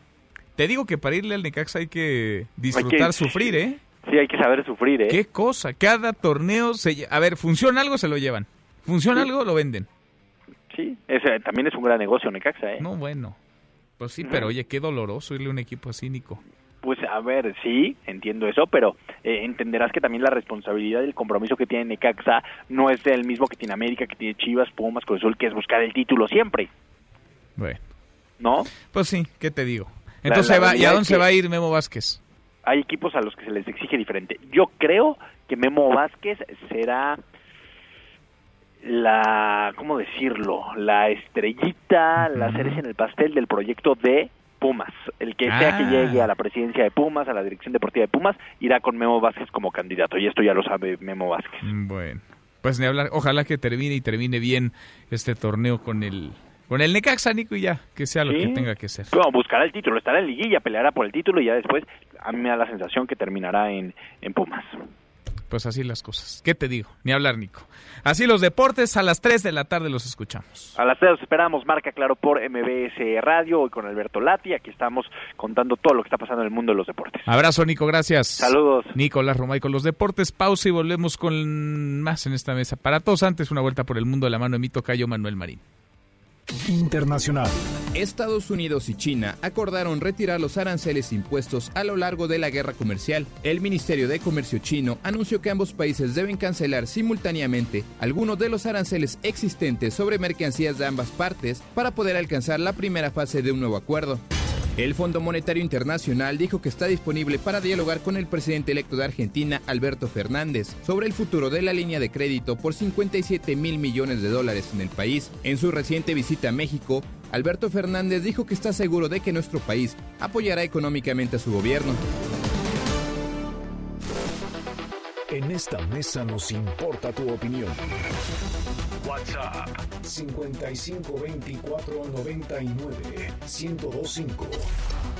Te digo que para irle al Necaxa hay que disfrutar, que- sufrir, ¿eh? Sí, hay que saber sufrir, ¿eh? ¿Qué cosa? Cada torneo se... A ver, funciona algo, se lo llevan. Funciona Sí. algo, lo venden. Sí, ese también es un gran negocio Necaxa, ¿eh? No, bueno. Pues sí, pero oye, qué doloroso irle a un equipo así, Nico. Pues a ver, sí, entiendo eso, pero eh, entenderás que también la responsabilidad del compromiso que tiene Necaxa no es el mismo que tiene América, que tiene Chivas, Pumas, Cruz Azul, que es buscar el título siempre, Bueno, ¿no? pues sí, ¿qué te digo? Entonces, la ¿y a dónde se va a ir Memo Vázquez? Hay equipos a los que se les exige diferente. Yo creo que Memo Vázquez será la, ¿cómo decirlo? La estrellita, la cereza en el pastel del proyecto de Pumas. El que sea que Ah. llegue a la presidencia de Pumas, a la dirección deportiva de Pumas, irá con Memo Vázquez como candidato. Y esto ya lo sabe Memo Vázquez. Bueno, pues ni hablar. Ojalá que termine y termine bien este torneo con el con el Necaxa, Nico, y ya, que sea lo Sí. que tenga que ser. Bueno, buscará el título, estará en liguilla, peleará por el título y ya después a mí me da la sensación que terminará en, en Pumas. Pues así las cosas. ¿Qué te digo? Ni hablar, Nico. Así los deportes, a las 3 de la tarde los escuchamos. A las 3 los esperamos, marca claro por MBS Radio, hoy con Alberto Lati, aquí estamos contando todo lo que está pasando en el mundo de los deportes. Abrazo, Nico, gracias. Saludos. Nicolás Romay con los deportes. Pausa y volvemos con más en esta mesa. Para todos, antes una vuelta por el mundo de la mano de mi tocayo Manuel Marín. Internacional. Estados Unidos y China acordaron retirar los aranceles impuestos a lo largo de la guerra comercial. El Ministerio de Comercio chino anunció que ambos países deben cancelar simultáneamente algunos de los aranceles existentes sobre mercancías de ambas partes para poder alcanzar la primera fase de un nuevo acuerdo. El Fondo Monetario Internacional dijo que está disponible para dialogar con el presidente electo de Argentina, Alberto Fernández, sobre el futuro de la línea de crédito por 57 mil millones de dólares en el país. En su reciente visita a México, Alberto Fernández dijo que está seguro de que nuestro país apoyará económicamente a su gobierno. En esta mesa nos importa tu opinión. WhatsApp 5524 99 1025.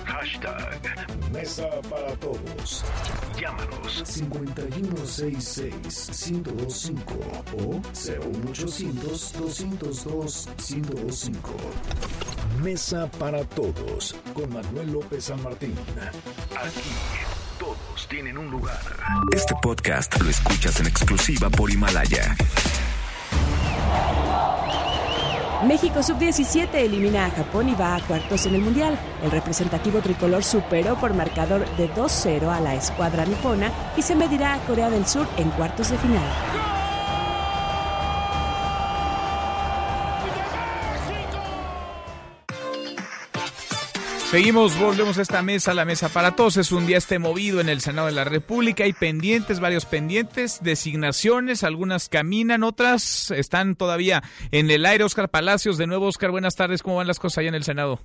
Hashtag Mesa para Todos. Llámanos 5166 1025 o 01800 202 1025. Mesa para Todos con Manuel López San Martín. Aquí todos tienen un lugar. Este podcast lo escuchas en exclusiva por Himalaya. México Sub-17 elimina a Japón y va a cuartos en el Mundial. El representativo tricolor superó por marcador de 2-0 a la escuadra nipona y se medirá a Corea del Sur en cuartos de final. Seguimos, volvemos a esta mesa, la mesa para todos. Es un día este movido en el Senado de la República. Hay pendientes, varios pendientes, designaciones, algunas caminan, otras están todavía en el aire. Oscar Palacios, de nuevo, Oscar, buenas tardes. ¿Cómo van las cosas allá en el Senado?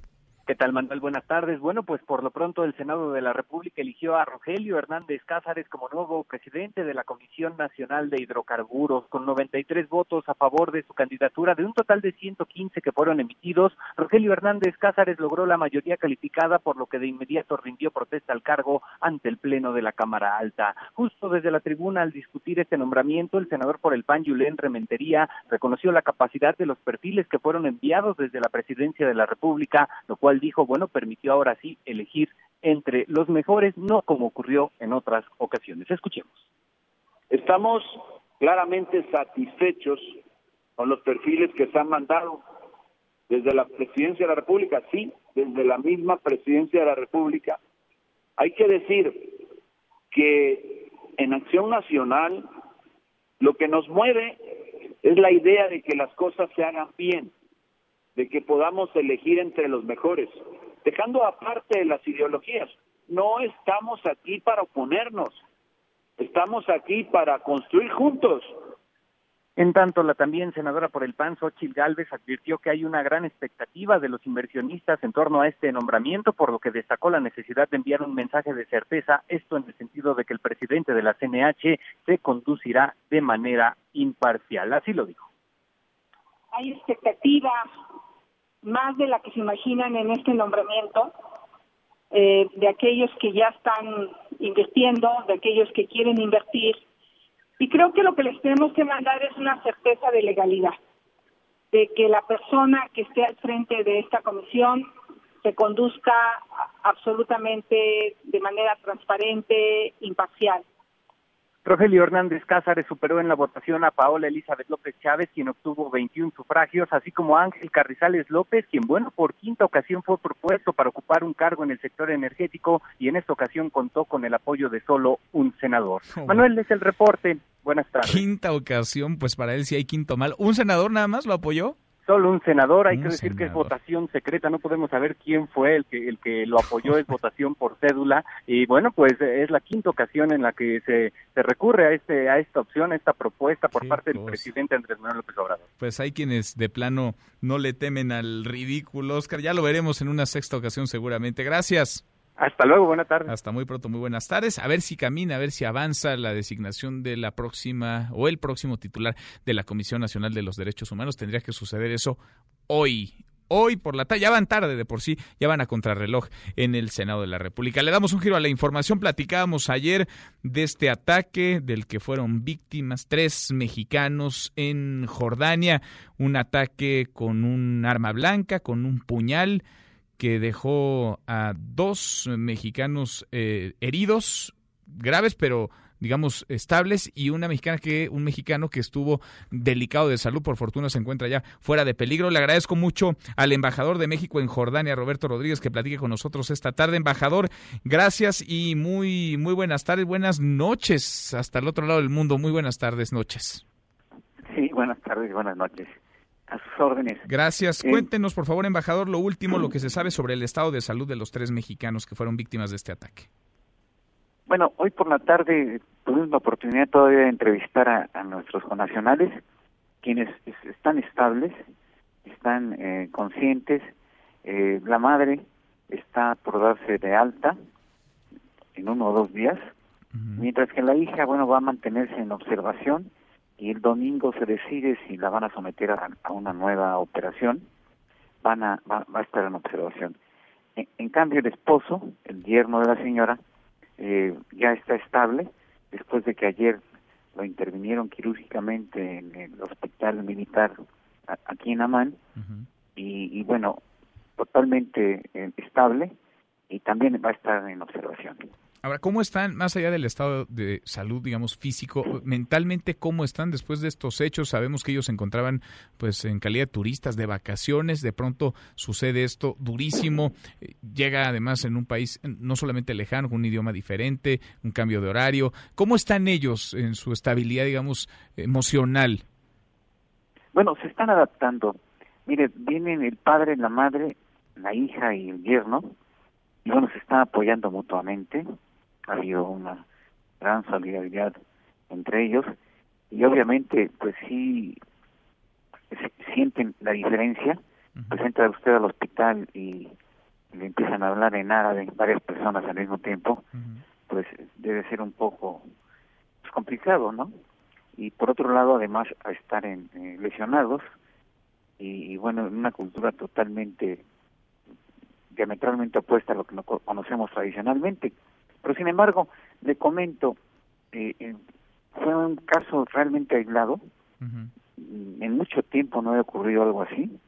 ¿Qué tal, Manuel? Buenas tardes. Bueno, pues por lo pronto el Senado de la República eligió a Rogelio Hernández Cázares como nuevo presidente de la Comisión Nacional de Hidrocarburos, con 93 votos a favor de su candidatura. De un total de 115 que fueron emitidos, Rogelio Hernández Cázares logró la mayoría calificada, por lo que de inmediato rindió protesta al cargo ante el Pleno de la Cámara Alta. Justo desde la tribuna, al discutir este nombramiento, el senador por el PAN, Yulén Rementería, reconoció la capacidad de los perfiles que fueron enviados desde la Presidencia de la República, lo cual dijo, bueno, permitió ahora sí elegir entre los mejores, no como ocurrió en otras ocasiones. Escuchemos. Estamos claramente satisfechos con los perfiles que se han mandado desde la Presidencia de la República, sí, desde la misma Presidencia de la República. Hay que decir que en Acción Nacional lo que nos mueve es la idea de que las cosas se hagan bien de que podamos elegir entre los mejores, dejando aparte de las ideologías. No estamos aquí para oponernos, estamos aquí para construir juntos. En tanto, la también senadora por el PAN, Xochitl Gálvez, advirtió que hay una gran expectativa de los inversionistas en torno a este nombramiento, por lo que destacó la necesidad de enviar un mensaje de certeza, esto en el sentido de que el presidente de la CNH se conducirá de manera imparcial. Así lo dijo. Hay expectativa más de la que se imaginan en este nombramiento, eh, de aquellos que ya están invirtiendo, de aquellos que quieren invertir. Y creo que lo que les tenemos que mandar es una certeza de legalidad, de que la persona que esté al frente de esta comisión se conduzca absolutamente de manera transparente, imparcial. Rogelio Hernández Cázares superó en la votación a Paola Elizabeth López Chávez, quien obtuvo 21 sufragios, así como a Ángel Carrizales López, quien, bueno, por quinta ocasión fue propuesto para ocupar un cargo en el sector energético y en esta ocasión contó con el apoyo de solo un senador. Oh. Manuel, es el reporte. Buenas tardes. Quinta ocasión, pues para él sí hay quinto mal. ¿Un senador nada más lo apoyó? Solo un senador, hay que decir que es votación secreta, no podemos saber quién fue el que el que lo apoyó, es votación por cédula y bueno, pues es la quinta ocasión en la que se, se recurre a este a esta opción, a esta propuesta por parte del presidente Andrés Manuel López Obrador. Pues hay quienes de plano no le temen al ridículo, Oscar, ya lo veremos en una sexta ocasión seguramente. Gracias. Hasta luego, buenas tardes. Hasta muy pronto, muy buenas tardes. A ver si camina, a ver si avanza la designación de la próxima o el próximo titular de la Comisión Nacional de los Derechos Humanos. Tendría que suceder eso hoy. Hoy por la tarde, ya van tarde de por sí, ya van a contrarreloj en el Senado de la República. Le damos un giro a la información. Platicábamos ayer de este ataque del que fueron víctimas tres mexicanos en Jordania. Un ataque con un arma blanca, con un puñal que dejó a dos mexicanos eh, heridos, graves, pero digamos estables y una mexicana que un mexicano que estuvo delicado de salud por fortuna se encuentra ya fuera de peligro. Le agradezco mucho al embajador de México en Jordania Roberto Rodríguez que platique con nosotros esta tarde. Embajador gracias y muy muy buenas tardes buenas noches hasta el otro lado del mundo. Muy buenas tardes noches. Sí buenas tardes buenas noches a sus órdenes. Gracias. Eh, Cuéntenos, por favor, embajador, lo último, lo que se sabe sobre el estado de salud de los tres mexicanos que fueron víctimas de este ataque. Bueno, hoy por la tarde tuvimos la oportunidad todavía de entrevistar a, nuestros connacionales, quienes están estables, están eh, conscientes. Eh, la madre está por darse de alta en uno o dos días mientras que la hija, bueno, va a mantenerse en observación y el domingo se decide si la van a someter a, una nueva operación, van a, va, a estar en observación. En, cambio, el esposo, el yerno de la señora, eh, ya está estable después de que ayer lo intervinieron quirúrgicamente en el hospital militar aquí en Amán y, bueno, totalmente eh, estable y también va a estar en observación. Ahora, ¿cómo están, más allá del estado de salud, digamos, físico, mentalmente, cómo están después de estos hechos? Sabemos que ellos se encontraban, pues, en calidad de turistas, de vacaciones, de pronto sucede esto durísimo, eh, llega además en un país no solamente lejano, con un idioma diferente, un cambio de horario. ¿Cómo están ellos en su estabilidad, digamos, emocional? Bueno, se están adaptando. Mire, vienen el padre, la madre, la hija y el yerno, y bueno, se están apoyando mutuamente ha habido una gran solidaridad entre ellos. Y obviamente pues sí sienten la diferencia. Pues entra usted al hospital y le empiezan a hablar en árabe varias personas al mismo tiempo pues debe ser un poco pues, complicado no y por otro lado además a estar en, lesionados y, y, bueno en una cultura totalmente diametralmente opuesta a lo que conocemos tradicionalmente pero sin embargo, le comento, eh, eh, fue un caso realmente aislado. En mucho tiempo no había ocurrido algo así.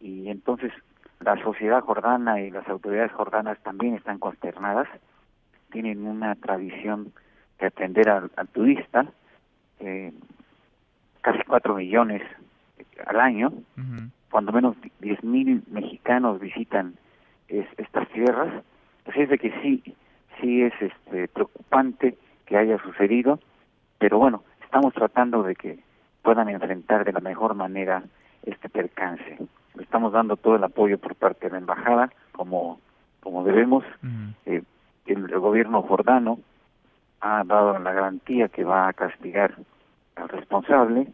Y entonces la sociedad jordana y las autoridades jordanas también están consternadas. Tienen una tradición de atender al, turista, eh, casi cuatro millones al año. Cuando menos diez mil mexicanos visitan estas tierras. Así es de que sí, sí es este, preocupante que haya sucedido, pero bueno, estamos tratando de que puedan enfrentar de la mejor manera este percance. Le estamos dando todo el apoyo por parte de la embajada, como como debemos. Eh, el, gobierno jordano ha dado la garantía que va a castigar al responsable,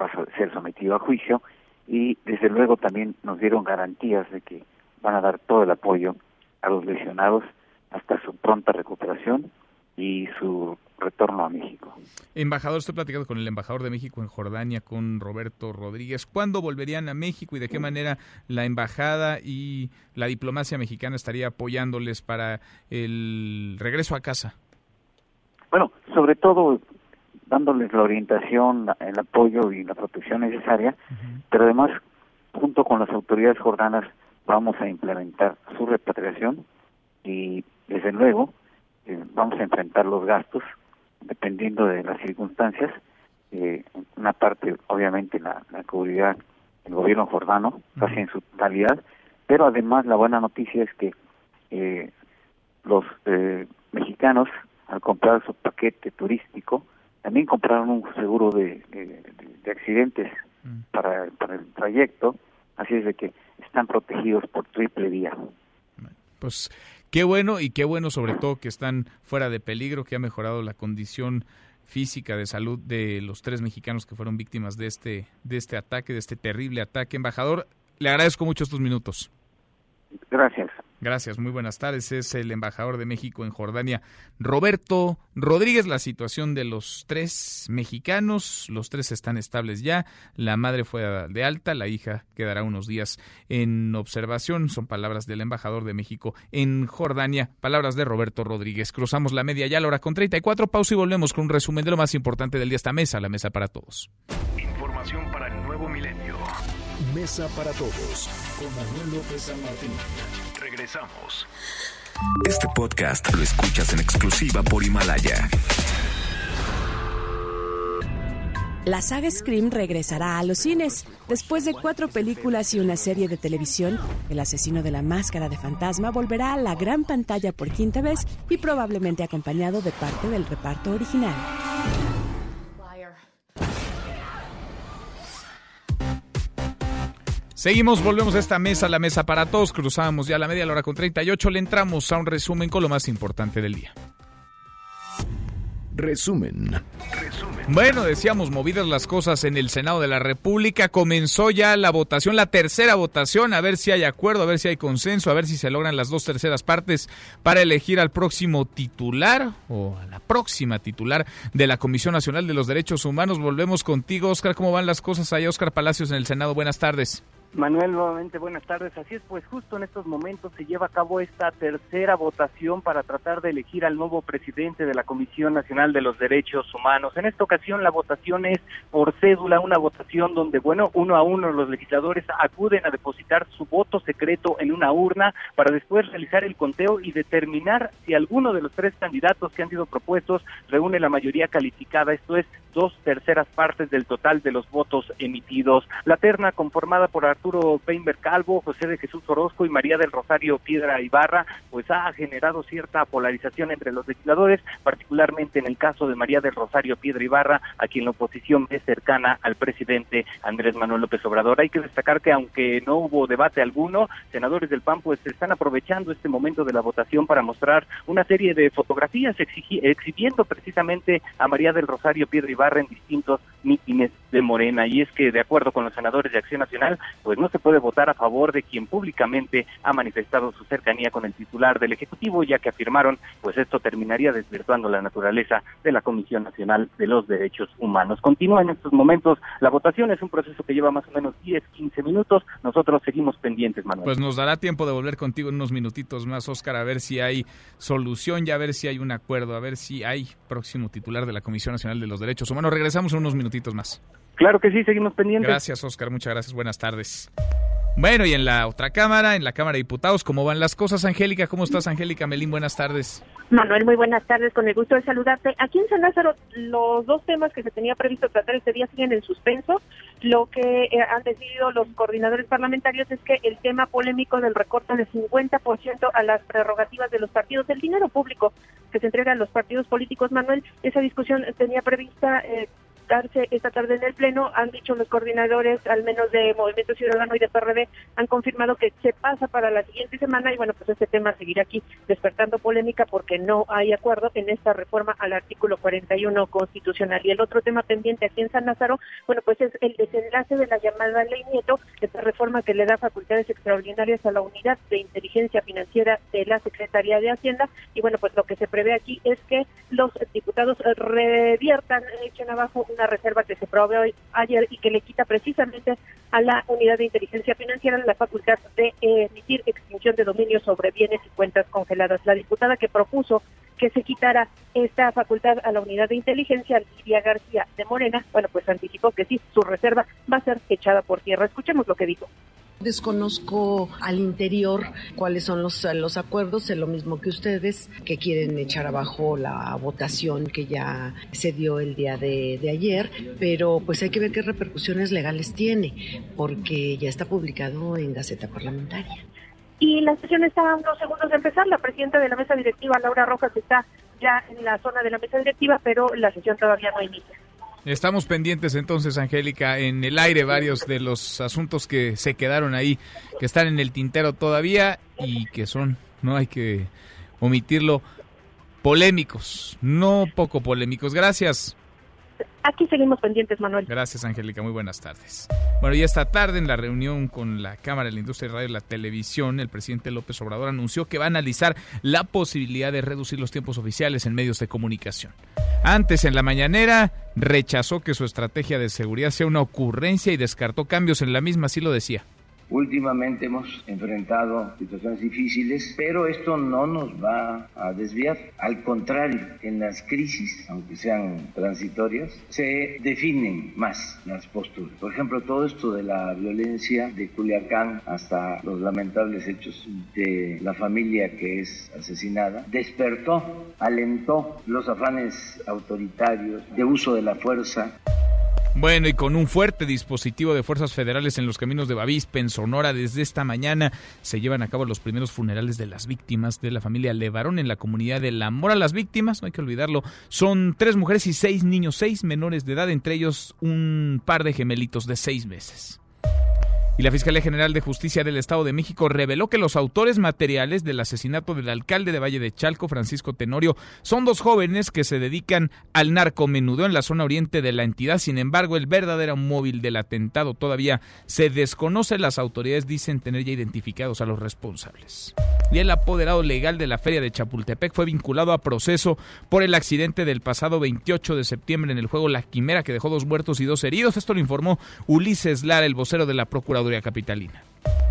va a ser sometido a juicio y desde luego también nos dieron garantías de que van a dar todo el apoyo a los lesionados hasta su pronta recuperación y su retorno a México. Embajador, estoy platicando con el embajador de México en Jordania, con Roberto Rodríguez. ¿Cuándo volverían a México y de qué manera la embajada y la diplomacia mexicana estaría apoyándoles para el regreso a casa? Bueno, sobre todo dándoles la orientación, el apoyo y la protección necesaria, pero además, junto con las autoridades jordanas, vamos a implementar su repatriación y desde luego eh, vamos a enfrentar los gastos dependiendo de las circunstancias. Eh, una parte, obviamente, la, la cubrirá el gobierno jordano, casi en su totalidad, pero además la buena noticia es que eh, los eh, mexicanos, al comprar su paquete turístico, también compraron un seguro de, de, accidentes para, para el trayecto, así es de que están protegidos por triple vía. Pues Qué bueno y qué bueno sobre todo que están fuera de peligro, que ha mejorado la condición física de salud de los tres mexicanos que fueron víctimas de este, de este ataque, de este terrible ataque. Embajador, le agradezco mucho estos minutos. Gracias. Gracias, muy buenas tardes. Es el embajador de México en Jordania, Roberto Rodríguez. La situación de los tres mexicanos, los tres están estables ya. La madre fue de alta, la hija quedará unos días en observación. Son palabras del embajador de México en Jordania, palabras de Roberto Rodríguez. Cruzamos la media ya la hora con 34. Pausa y volvemos con un resumen de lo más importante del día. Esta mesa, la mesa para todos. Información para el nuevo milenio. Mesa para todos con Manuel López San Martín. Regresamos. Este podcast lo escuchas en exclusiva por Himalaya. La saga Scream regresará a los cines. Después de cuatro películas y una serie de televisión, el asesino de la máscara de fantasma volverá a la gran pantalla por quinta vez y probablemente acompañado de parte del reparto original. Seguimos, volvemos a esta mesa, la mesa para todos. Cruzamos ya la media hora con 38. Le entramos a un resumen con lo más importante del día. Resumen. Resumen. Bueno, decíamos movidas las cosas en el Senado de la República. Comenzó ya la votación, la tercera votación, a ver si hay acuerdo, a ver si hay consenso, a ver si se logran las dos terceras partes para elegir al próximo titular o a la próxima titular de la Comisión Nacional de los Derechos Humanos. Volvemos contigo, Oscar. ¿Cómo van las cosas allá, Oscar Palacios, en el Senado? Buenas tardes. Manuel, nuevamente buenas tardes. Así es, pues justo en estos momentos se lleva a cabo esta tercera votación para tratar de elegir al nuevo presidente de la Comisión Nacional de los Derechos Humanos. En esta ocasión la votación es por cédula, una votación donde, bueno, uno a uno los legisladores acuden a depositar su voto secreto en una urna para después realizar el conteo y determinar si alguno de los tres candidatos que han sido propuestos reúne la mayoría calificada, esto es dos terceras partes del total de los votos emitidos. La terna conformada por Arturo Peinberg Calvo, José de Jesús Orozco y María del Rosario Piedra Ibarra, pues ha generado cierta polarización entre los legisladores, particularmente en el caso de María del Rosario Piedra Ibarra, a quien la oposición es cercana al presidente Andrés Manuel López Obrador. Hay que destacar que aunque no hubo debate alguno, senadores del PAN pues están aprovechando este momento de la votación para mostrar una serie de fotografías exhibiendo precisamente a María del Rosario Piedra Ibarra en distintos mítines de Morena. Y es que, de acuerdo con los senadores de Acción Nacional, pues no se puede votar a favor de quien públicamente ha manifestado su cercanía con el titular del Ejecutivo, ya que afirmaron, pues esto terminaría desvirtuando la naturaleza de la Comisión Nacional de los Derechos Humanos. Continúa en estos momentos la votación, es un proceso que lleva más o menos 10, 15 minutos. Nosotros seguimos pendientes, Manuel. Pues nos dará tiempo de volver contigo en unos minutitos más, Oscar, a ver si hay solución y a ver si hay un acuerdo, a ver si hay próximo titular de la Comisión Nacional de los Derechos Humanos. Regresamos en unos minutitos más. Claro que sí, seguimos pendientes. Gracias, Oscar. Muchas gracias. Buenas tardes. Bueno, y en la otra cámara, en la Cámara de Diputados, ¿cómo van las cosas, Angélica? ¿Cómo estás, Angélica Melín? Buenas tardes. Manuel, muy buenas tardes, con el gusto de saludarte. Aquí en San Lázaro, los dos temas que se tenía previsto tratar este día siguen en suspenso. Lo que eh, han decidido los coordinadores parlamentarios es que el tema polémico del recorte del 50% a las prerrogativas de los partidos, el dinero público que se entrega a los partidos políticos, Manuel, esa discusión tenía prevista eh, esta tarde en el Pleno. Han dicho los coordinadores, al menos de Movimiento Ciudadano y de PRD, han confirmado que se pasa para la siguiente semana y bueno, pues este tema seguirá aquí despertando polémica porque no hay acuerdo en esta reforma al artículo 41 constitucional. Y el otro tema pendiente aquí en San Lázaro, bueno, pues es el desenlace de la llamada Ley Nieto, esta reforma que le da facultades extraordinarias a la Unidad de Inteligencia Financiera de la Secretaría de Hacienda. Y bueno, pues lo que se prevé aquí es que los diputados reviertan, echen abajo una reserva que se probó ayer y que le quita precisamente a la unidad de inteligencia financiera la facultad de emitir extinción de dominio sobre bienes y cuentas congeladas. La diputada que propuso que se quitara esta facultad a la unidad de inteligencia, Lidia García de Morena, bueno, pues anticipó que sí, su reserva va a ser echada por tierra. Escuchemos lo que dijo. Desconozco al interior cuáles son los, los acuerdos, sé lo mismo que ustedes, que quieren echar abajo la votación que ya se dio el día de, de ayer, pero pues hay que ver qué repercusiones legales tiene, porque ya está publicado en Gaceta Parlamentaria. Y la sesión está a unos segundos de empezar. La presidenta de la mesa directiva, Laura Rojas, está ya en la zona de la mesa directiva, pero la sesión todavía no inicia. Estamos pendientes entonces, Angélica, en el aire varios de los asuntos que se quedaron ahí, que están en el tintero todavía y que son, no hay que omitirlo, polémicos, no poco polémicos. Gracias. Aquí seguimos pendientes, Manuel. Gracias, Angélica. Muy buenas tardes. Bueno, y esta tarde en la reunión con la Cámara de la Industria de Radio y la Televisión, el presidente López Obrador anunció que va a analizar la posibilidad de reducir los tiempos oficiales en medios de comunicación. Antes, en la mañanera, rechazó que su estrategia de seguridad sea una ocurrencia y descartó cambios en la misma, así lo decía. Últimamente hemos enfrentado situaciones difíciles, pero esto no nos va a desviar. Al contrario, en las crisis, aunque sean transitorias, se definen más las posturas. Por ejemplo, todo esto de la violencia de Culiacán hasta los lamentables hechos de la familia que es asesinada, despertó, alentó los afanes autoritarios de uso de la fuerza. Bueno, y con un fuerte dispositivo de fuerzas federales en los caminos de Bavispe, en Sonora, desde esta mañana se llevan a cabo los primeros funerales de las víctimas de la familia Levarón en la comunidad del Amor a las Víctimas, no hay que olvidarlo. Son tres mujeres y seis niños, seis menores de edad, entre ellos un par de gemelitos de seis meses. Y la Fiscalía General de Justicia del Estado de México reveló que los autores materiales del asesinato del alcalde de Valle de Chalco, Francisco Tenorio, son dos jóvenes que se dedican al narcomenudeo en la zona oriente de la entidad. Sin embargo, el verdadero móvil del atentado todavía se desconoce. Las autoridades dicen tener ya identificados a los responsables. Y el apoderado legal de la feria de Chapultepec fue vinculado a proceso por el accidente del pasado 28 de septiembre en el juego La Quimera que dejó dos muertos y dos heridos. Esto lo informó Ulises Lara, el vocero de la Procuraduría Capitalina.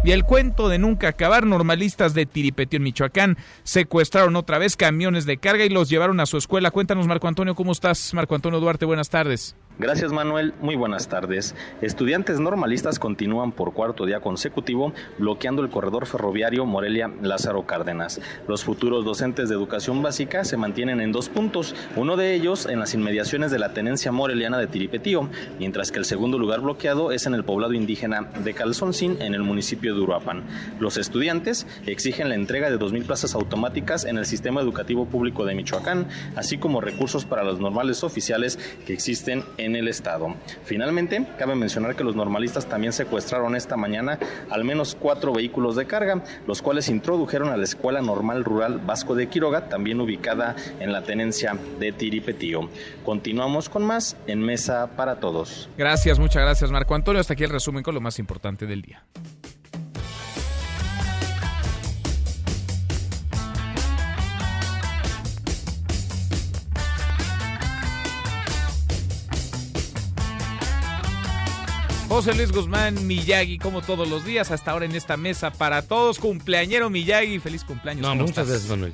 Y el cuento de nunca acabar, normalistas de Tiripetio en Michoacán secuestraron otra vez camiones de carga y los llevaron a su escuela. Cuéntanos, Marco Antonio, ¿cómo estás? Marco Antonio Duarte, buenas tardes. Gracias Manuel, muy buenas tardes. Estudiantes normalistas continúan por cuarto día consecutivo bloqueando el corredor ferroviario Morelia-Lázaro Cárdenas. Los futuros docentes de educación básica se mantienen en dos puntos, uno de ellos en las inmediaciones de la tenencia moreliana de Tiripetío, mientras que el segundo lugar bloqueado es en el poblado indígena de Calzoncín en el municipio de Uruapan. Los estudiantes exigen la entrega de 2.000 plazas automáticas en el sistema educativo público de Michoacán, así como recursos para los normales oficiales que existen en en el estado. Finalmente, cabe mencionar que los normalistas también secuestraron esta mañana al menos cuatro vehículos de carga, los cuales introdujeron a la Escuela Normal Rural Vasco de Quiroga, también ubicada en la tenencia de Tiripetío. Continuamos con más en Mesa para Todos. Gracias, muchas gracias Marco Antonio. Hasta aquí el resumen con lo más importante del día. José Luis Guzmán Miyagi, como todos los días, hasta ahora en esta mesa para todos. Cumpleañero Miyagi, feliz cumpleaños. No, muchas gracias, Manuel.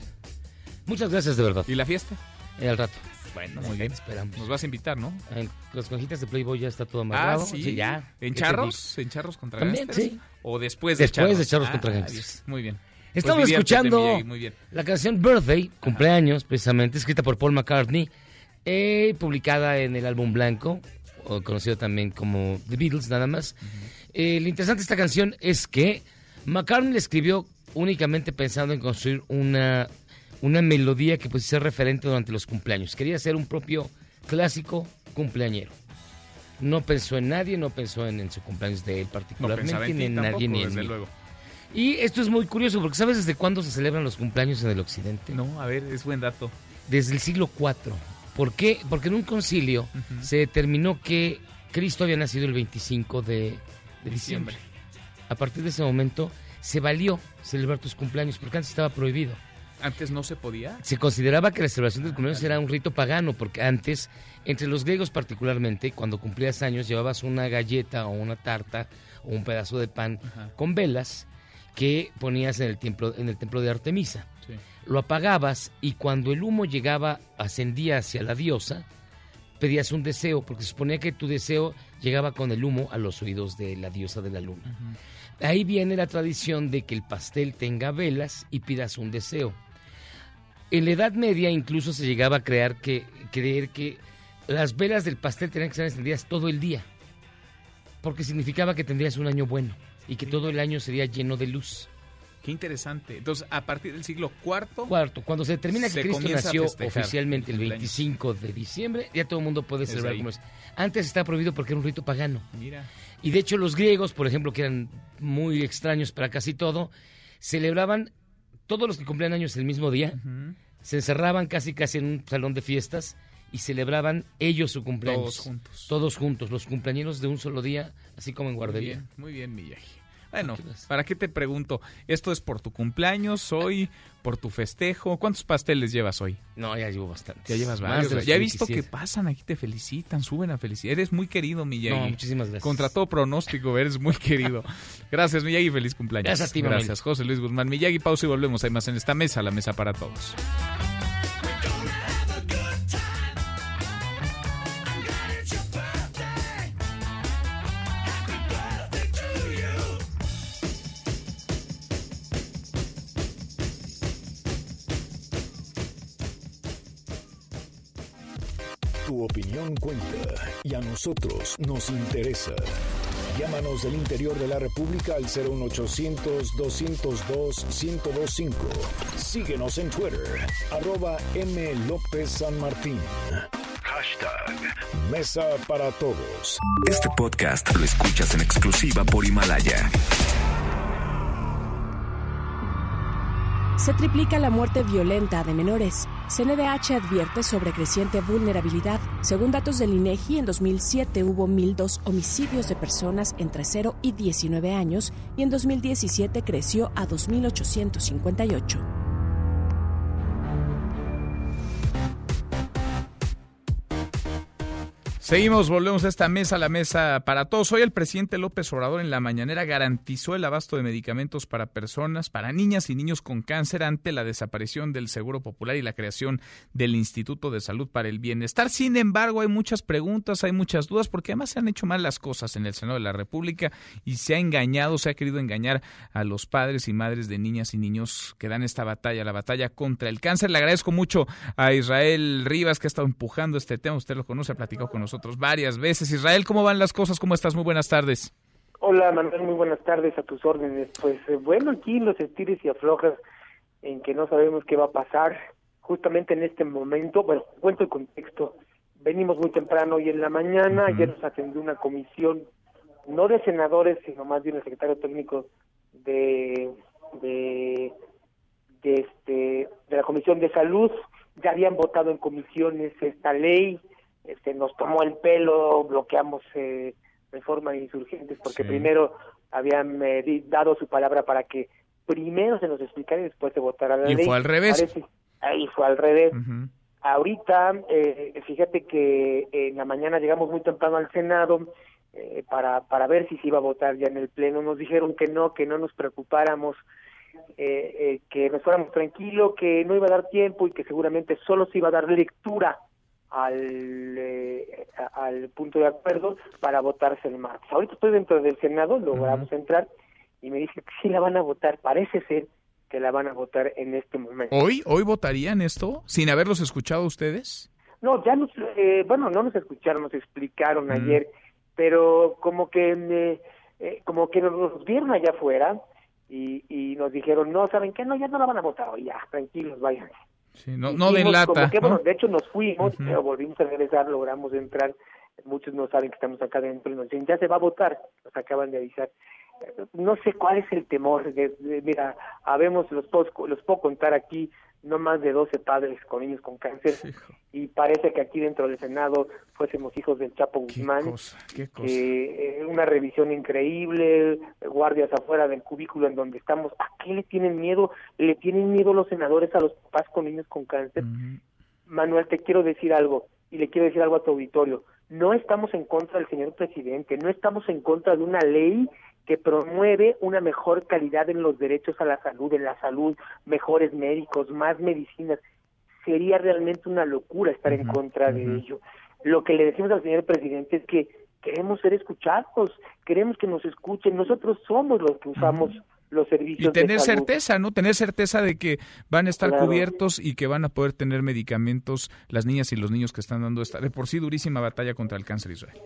Muchas gracias, de verdad. ¿Y la fiesta? Eh, al rato. Bueno, muy bien. Esperamos. Nos vas a invitar, ¿no? En las conjitas de Playboy ya está todo amarrado. Ah, sí. ya. ¿En charros? ¿En charros contra También, sí. ¿O después de después charros? de charros ah, contra gangsters. Muy bien. Estamos pues escuchando muy bien. la canción Birthday, cumpleaños, precisamente, escrita por Paul McCartney, eh, publicada en el álbum blanco, o conocido también como The Beatles, nada más. Eh, lo interesante de esta canción es que McCartney la escribió únicamente pensando en construir una, una melodía que pudiese ser referente durante los cumpleaños. Quería ser un propio clásico cumpleañero. No pensó en nadie, no pensó en, en su cumpleaños de él particularmente, en ni en tampoco, nadie, ni en mí. luego. Y esto es muy curioso, porque ¿sabes desde cuándo se celebran los cumpleaños en el occidente? No, a ver, es buen dato. Desde el siglo IV. ¿Por qué? Porque en un concilio se determinó que Cristo había nacido el 25 de, de diciembre. A partir de ese momento se valió celebrar tus cumpleaños, porque antes estaba prohibido. Antes no se podía. Se consideraba que la celebración del cumpleaños era un rito pagano, porque antes, entre los griegos particularmente, cuando cumplías años, llevabas una galleta o una tarta o un pedazo de pan con velas que ponías en el templo, en el templo de Artemisa. Sí. Lo apagabas y cuando el humo llegaba, ascendía hacia la diosa, pedías un deseo, porque se suponía que tu deseo llegaba con el humo a los oídos de la diosa de la luna. Ahí viene la tradición de que el pastel tenga velas y pidas un deseo. En la Edad Media incluso se llegaba a crear que, creer que las velas del pastel tenían que ser encendidas todo el día, porque significaba que tendrías un año bueno y que todo el año sería lleno de luz. Qué interesante. Entonces, a partir del siglo IV... Cuarto, cuando se determina que Se Cristo nació oficialmente el cumpleaños. 25 de diciembre, ya todo el mundo puede celebrar como es. Antes estaba prohibido porque era un rito pagano. Mira. Y de hecho los griegos, por ejemplo, que eran muy extraños para casi todo, celebraban todos los que cumplían años el mismo día, se encerraban casi casi en un salón de fiestas y celebraban ellos su cumpleaños. Todos juntos. Todos juntos, los cumpleaños de un solo día, así como en Muy guardería. bien, muy bien, Miyagi. Bueno, ¿para qué te pregunto? ¿Esto es por tu cumpleaños hoy? ¿Por tu festejo? ¿Cuántos pasteles llevas hoy? No, ya llevo bastante. Ya llevas varios. Ya he visto 27. que pasan aquí, te felicitan, suben a felicitar. Eres muy querido, Miyagi. No, muchísimas gracias. Contra todo pronóstico, eres muy querido. Gracias, Miyagi, feliz cumpleaños. Gracias a ti. Gracias, José Luis Guzmán. Miyagi, pausa y volvemos. Hay más en esta mesa, la mesa para todos. Tu opinión cuenta y a nosotros nos interesa. Llámanos del interior de la República al 01800-202-1025. Síguenos en Twitter, arroba M. López San Martín. Hashtag Mesa para Todos. Este podcast lo escuchas en exclusiva por Himalaya. Se triplica la muerte violenta de menores. CNDH advierte sobre creciente vulnerabilidad. Según datos del INEGI, en 2007 hubo 1.002 homicidios de personas entre 0 y 19 años y en 2017 creció a 2.858. Seguimos, volvemos a esta mesa, la mesa para todos. Hoy el presidente López Obrador en la mañanera garantizó el abasto de medicamentos para personas, para niñas y niños con cáncer ante la desaparición del Seguro Popular y la creación del Instituto de Salud para el Bienestar. Sin embargo, hay muchas preguntas, hay muchas dudas, porque además se han hecho mal las cosas en el Senado de la República y se ha engañado, se ha querido engañar a los padres y madres de niñas y niños que dan esta batalla, la batalla contra el cáncer. Le agradezco mucho a Israel Rivas que ha estado empujando este tema. Usted lo conoce, ha platicado con nosotros varias veces. Israel, ¿cómo van las cosas? ¿Cómo estás? Muy buenas tardes. Hola Manuel, muy buenas tardes a tus órdenes. Pues eh, bueno, aquí los estires y aflojas en que no sabemos qué va a pasar. Justamente en este momento, bueno, cuento el contexto. Venimos muy temprano hoy en la mañana, ayer nos atendió una comisión, no de senadores, sino más bien el secretario técnico de, de, de, este, de la Comisión de Salud. Ya habían votado en comisiones esta ley, este, nos tomó el pelo, bloqueamos eh, reforma insurgentes porque primero habían eh, dado su palabra para que primero se nos explicara y después se votara la ley. Y fue al revés. ahí fue al revés. Ahorita, eh, fíjate que en la mañana llegamos muy temprano al Senado eh, para, para ver si se iba a votar ya en el Pleno. Nos dijeron que no, que no nos preocupáramos, eh, que nos fuéramos tranquilos, que no iba a dar tiempo y que seguramente solo se iba a dar lectura al, eh, al punto de acuerdo para votarse el martes. Ahorita estoy dentro del Senado, logramos entrar y me dice que sí la van a votar, parece ser que la van a votar en este momento. ¿Hoy? ¿Hoy votarían esto sin haberlos escuchado ustedes? No, ya nos, eh, bueno, no nos escucharon, nos explicaron ayer, pero como que, eh, como que nos vieron allá afuera y, y nos dijeron, no, ¿saben qué? No, ya no la van a votar hoy, ya, tranquilos, vayan no, no de lata. de hecho nos fuimos, pero volvimos a regresar, logramos entrar. Muchos no saben que estamos acá dentro y nos dicen, ya se va a votar, nos acaban de avisar. No sé cuál es el temor. mira, habemos, los puedo, los puedo contar aquí, no más de 12 padres con niños con cáncer y parece que aquí dentro del Senado fuésemos hijos del Chapo Guzmán. Qué eh, una revisión increíble, guardias afuera del cubículo en donde estamos. ¿A qué le tienen miedo? ¿Le tienen miedo los senadores a los papás con niños con cáncer? Manuel, te quiero decir algo y le quiero decir algo a tu auditorio. No estamos en contra del señor presidente, no estamos en contra de una ley que promueve una mejor calidad en los derechos a la salud, en la salud, mejores médicos, más medicinas. Sería realmente una locura estar en contra de ello. Lo que le decimos al señor presidente es que queremos ser escuchados, queremos que nos escuchen, nosotros somos los que usamos los servicios. Y tener certeza, ¿no? Tener certeza de que van a estar cubiertos y que van a poder tener medicamentos las niñas y los niños que están dando esta de por sí durísima batalla contra el cáncer Israel.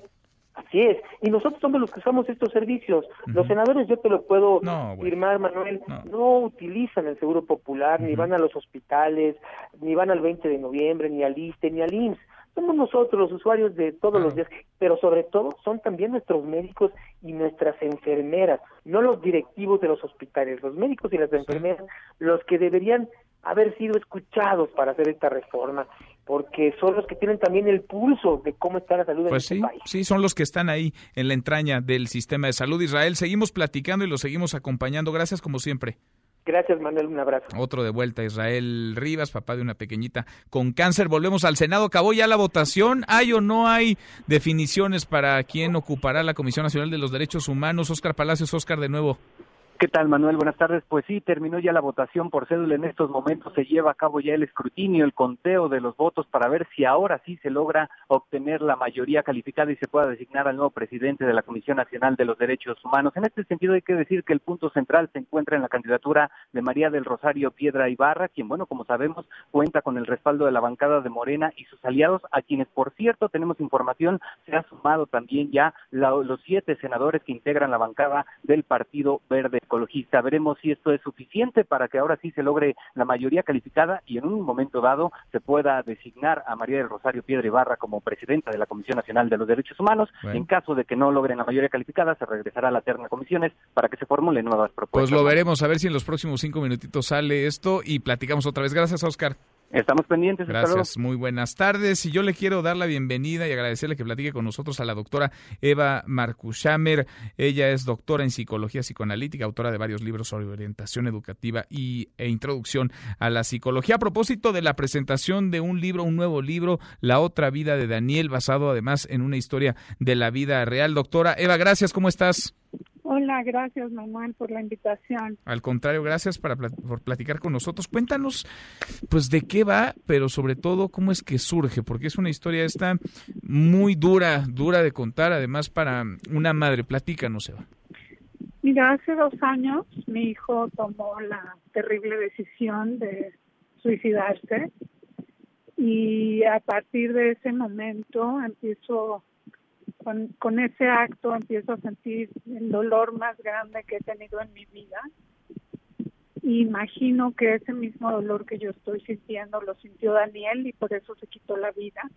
Así es. Y nosotros somos los que usamos estos servicios. Los senadores, yo te lo puedo firmar, Manuel, no. utilizan el Seguro Popular, ni van a los hospitales, ni van al 20 de noviembre, ni al ISTE, ni al IMSS. Somos nosotros los usuarios de todos los días, pero sobre todo son también nuestros médicos y nuestras enfermeras, no los directivos de los hospitales, los médicos y las enfermeras, los que deberían haber sido escuchados para hacer esta reforma porque son los que tienen también el pulso de cómo está la salud pues en este país. Sí, son los que están ahí en la entraña del sistema de salud. Israel, seguimos platicando y lo seguimos acompañando. Gracias como siempre. Gracias, Manuel. Un abrazo. Otro de vuelta, Israel Rivas, papá de una pequeñita con cáncer. Volvemos al Senado. Acabó ya la votación. ¿Hay o no hay definiciones para quién ocupará la Comisión Nacional de los Derechos Humanos? Oscar Palacios, Oscar, de nuevo. ¿Qué tal, Manuel? Buenas tardes. Pues sí, terminó ya la votación por cédula. En estos momentos se lleva a cabo ya el escrutinio, el conteo de los votos para ver si ahora sí se logra obtener la mayoría calificada y se pueda designar al nuevo presidente de la Comisión Nacional de los Derechos Humanos. En este sentido, hay que decir que el punto central se encuentra en la candidatura de María del Rosario Piedra Ibarra, quien, bueno, como sabemos, cuenta con el respaldo de la bancada de Morena y sus aliados, a quienes, por cierto, tenemos información, se ha sumado también ya los siete senadores que integran la bancada del Partido Verde psicologista. Veremos si esto es suficiente para que ahora sí se logre la mayoría calificada y en un momento dado se pueda designar a María del Rosario Piedra Ibarra como presidenta de la Comisión Nacional de los Derechos Humanos. En caso de que no logren la mayoría calificada, se regresará a la terna comisiones para que se formulen nuevas propuestas. Pues lo veremos, a ver si en los próximos cinco minutitos sale esto y platicamos otra vez. Gracias, Oscar. Estamos pendientes. Gracias, muy buenas tardes. Y yo le quiero dar la bienvenida y agradecerle que platique con nosotros a la doctora Eva Marcushamer. Ella es doctora en psicología psicoanalítica, autora de varios libros sobre orientación educativa y, e introducción a la psicología. A propósito de la presentación de un libro, un nuevo libro, La otra vida de Daniel, basado además en una historia de la vida real. Doctora Eva, gracias, ¿cómo estás? Hola, gracias Manuel por la invitación. Al contrario, gracias para, por platicar con nosotros. Cuéntanos, pues, de qué va, pero sobre todo, cómo es que surge, porque es una historia esta muy dura, dura de contar, además para una madre. Platícanos, Eva. Mira, hace dos años mi hijo tomó la terrible decisión de suicidarse y a partir de ese momento empiezo con, ese acto empiezo a sentir el dolor más grande que he tenido en mi vida. imagino que ese mismo dolor que yo estoy sintiendo lo sintió Daniel y por eso se quitó la vida.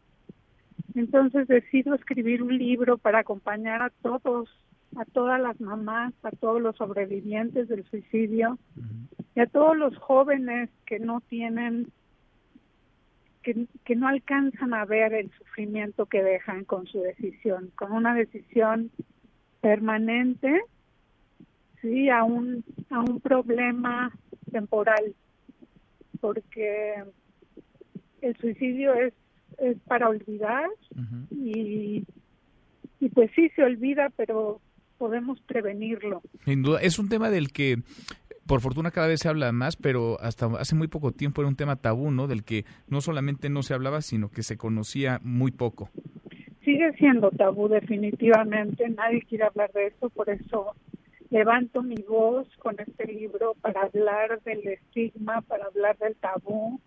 Entonces decido escribir un libro para acompañar a todos, a todas las mamás, a todos los sobrevivientes del suicidio y a todos los jóvenes que no tienen que, no alcanzan a ver el sufrimiento que dejan con su decisión, con una decisión permanente, sí, a un, a un problema temporal, porque el suicidio es, es para olvidar y, y pues sí se olvida, pero podemos prevenirlo. Sin duda, es un tema del que por fortuna cada vez se habla más, pero hasta hace muy poco tiempo era un tema tabú, ¿no? Del que no solamente no se hablaba, sino que se conocía muy poco. Sigue siendo tabú definitivamente, nadie quiere hablar de eso, por eso levanto mi voz con este libro para hablar del estigma, para hablar del tabú,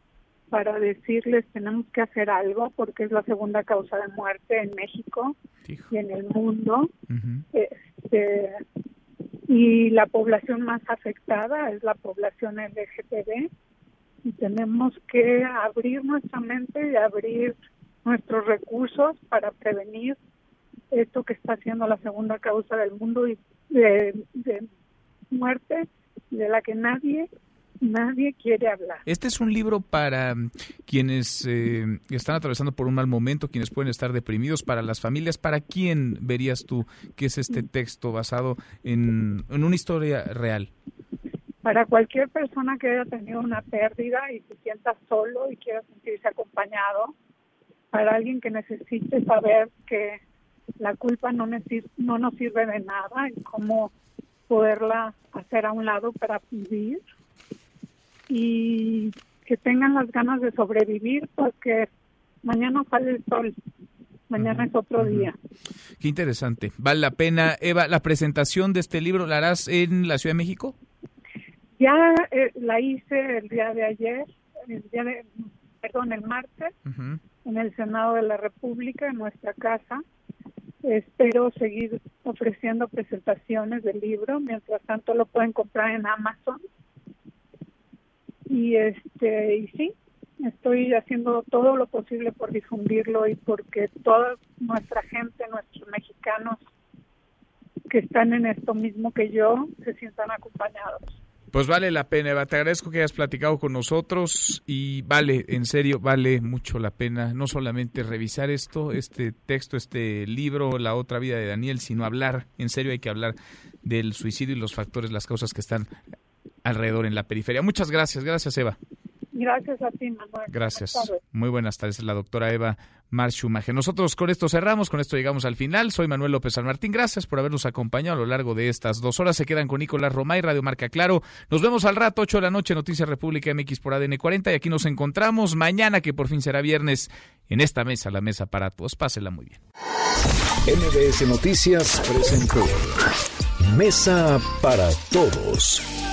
para decirles tenemos que hacer algo porque es la segunda causa de muerte en México y en el mundo. este, y la población más afectada es la población LGTB y tenemos que abrir nuestra mente y abrir nuestros recursos para prevenir esto que está siendo la segunda causa del mundo y de, de muerte de la que nadie nadie quiere hablar. Este es un libro para mm, quienes eh, están atravesando por un mal momento, quienes pueden estar deprimidos, para las familias. ¿Para quién verías tú que es este texto basado en, en una historia real? Para cualquier persona que haya tenido una pérdida y se sienta solo y quiera sentirse acompañado, para alguien que necesite saber que la culpa no, no nos sirve de nada y cómo poderla hacer a un lado para vivir y que tengan las ganas de sobrevivir porque mañana sale el sol. Mañana es otro día. Qué interesante. Vale la pena. Eva, ¿la presentación de este libro la harás en la Ciudad de México? Ya eh, la hice el día de ayer, el día de, perdón, el martes, en el Senado de la República, en nuestra casa. Espero seguir ofreciendo presentaciones del libro. Mientras tanto, lo pueden comprar en Amazon y este y sí estoy haciendo todo lo posible por difundirlo y porque toda nuestra gente nuestros mexicanos que están en esto mismo que yo se sientan acompañados pues vale la pena, Eva. Te agradezco que hayas platicado con nosotros y vale, en serio, vale mucho la pena no solamente revisar esto, este texto, este libro, La otra vida de Daniel, sino hablar, en serio hay que hablar del suicidio y los factores, las causas que están alrededor en la periferia. Muchas gracias, gracias Eva. Gracias a ti, Manuel. Gracias. Muy buenas tardes, la doctora Eva Marschumacher. Nosotros con esto cerramos, con esto llegamos al final. Soy Manuel López San Martín. Gracias por habernos acompañado a lo largo de estas dos horas. Se quedan con Nicolás Romay, Radio Marca Claro. Nos vemos al rato, 8 de la noche, Noticias República MX por ADN 40. Y aquí nos encontramos mañana, que por fin será viernes, en esta mesa, la mesa para todos. Pásela muy bien. MBS Noticias presentó Mesa para Todos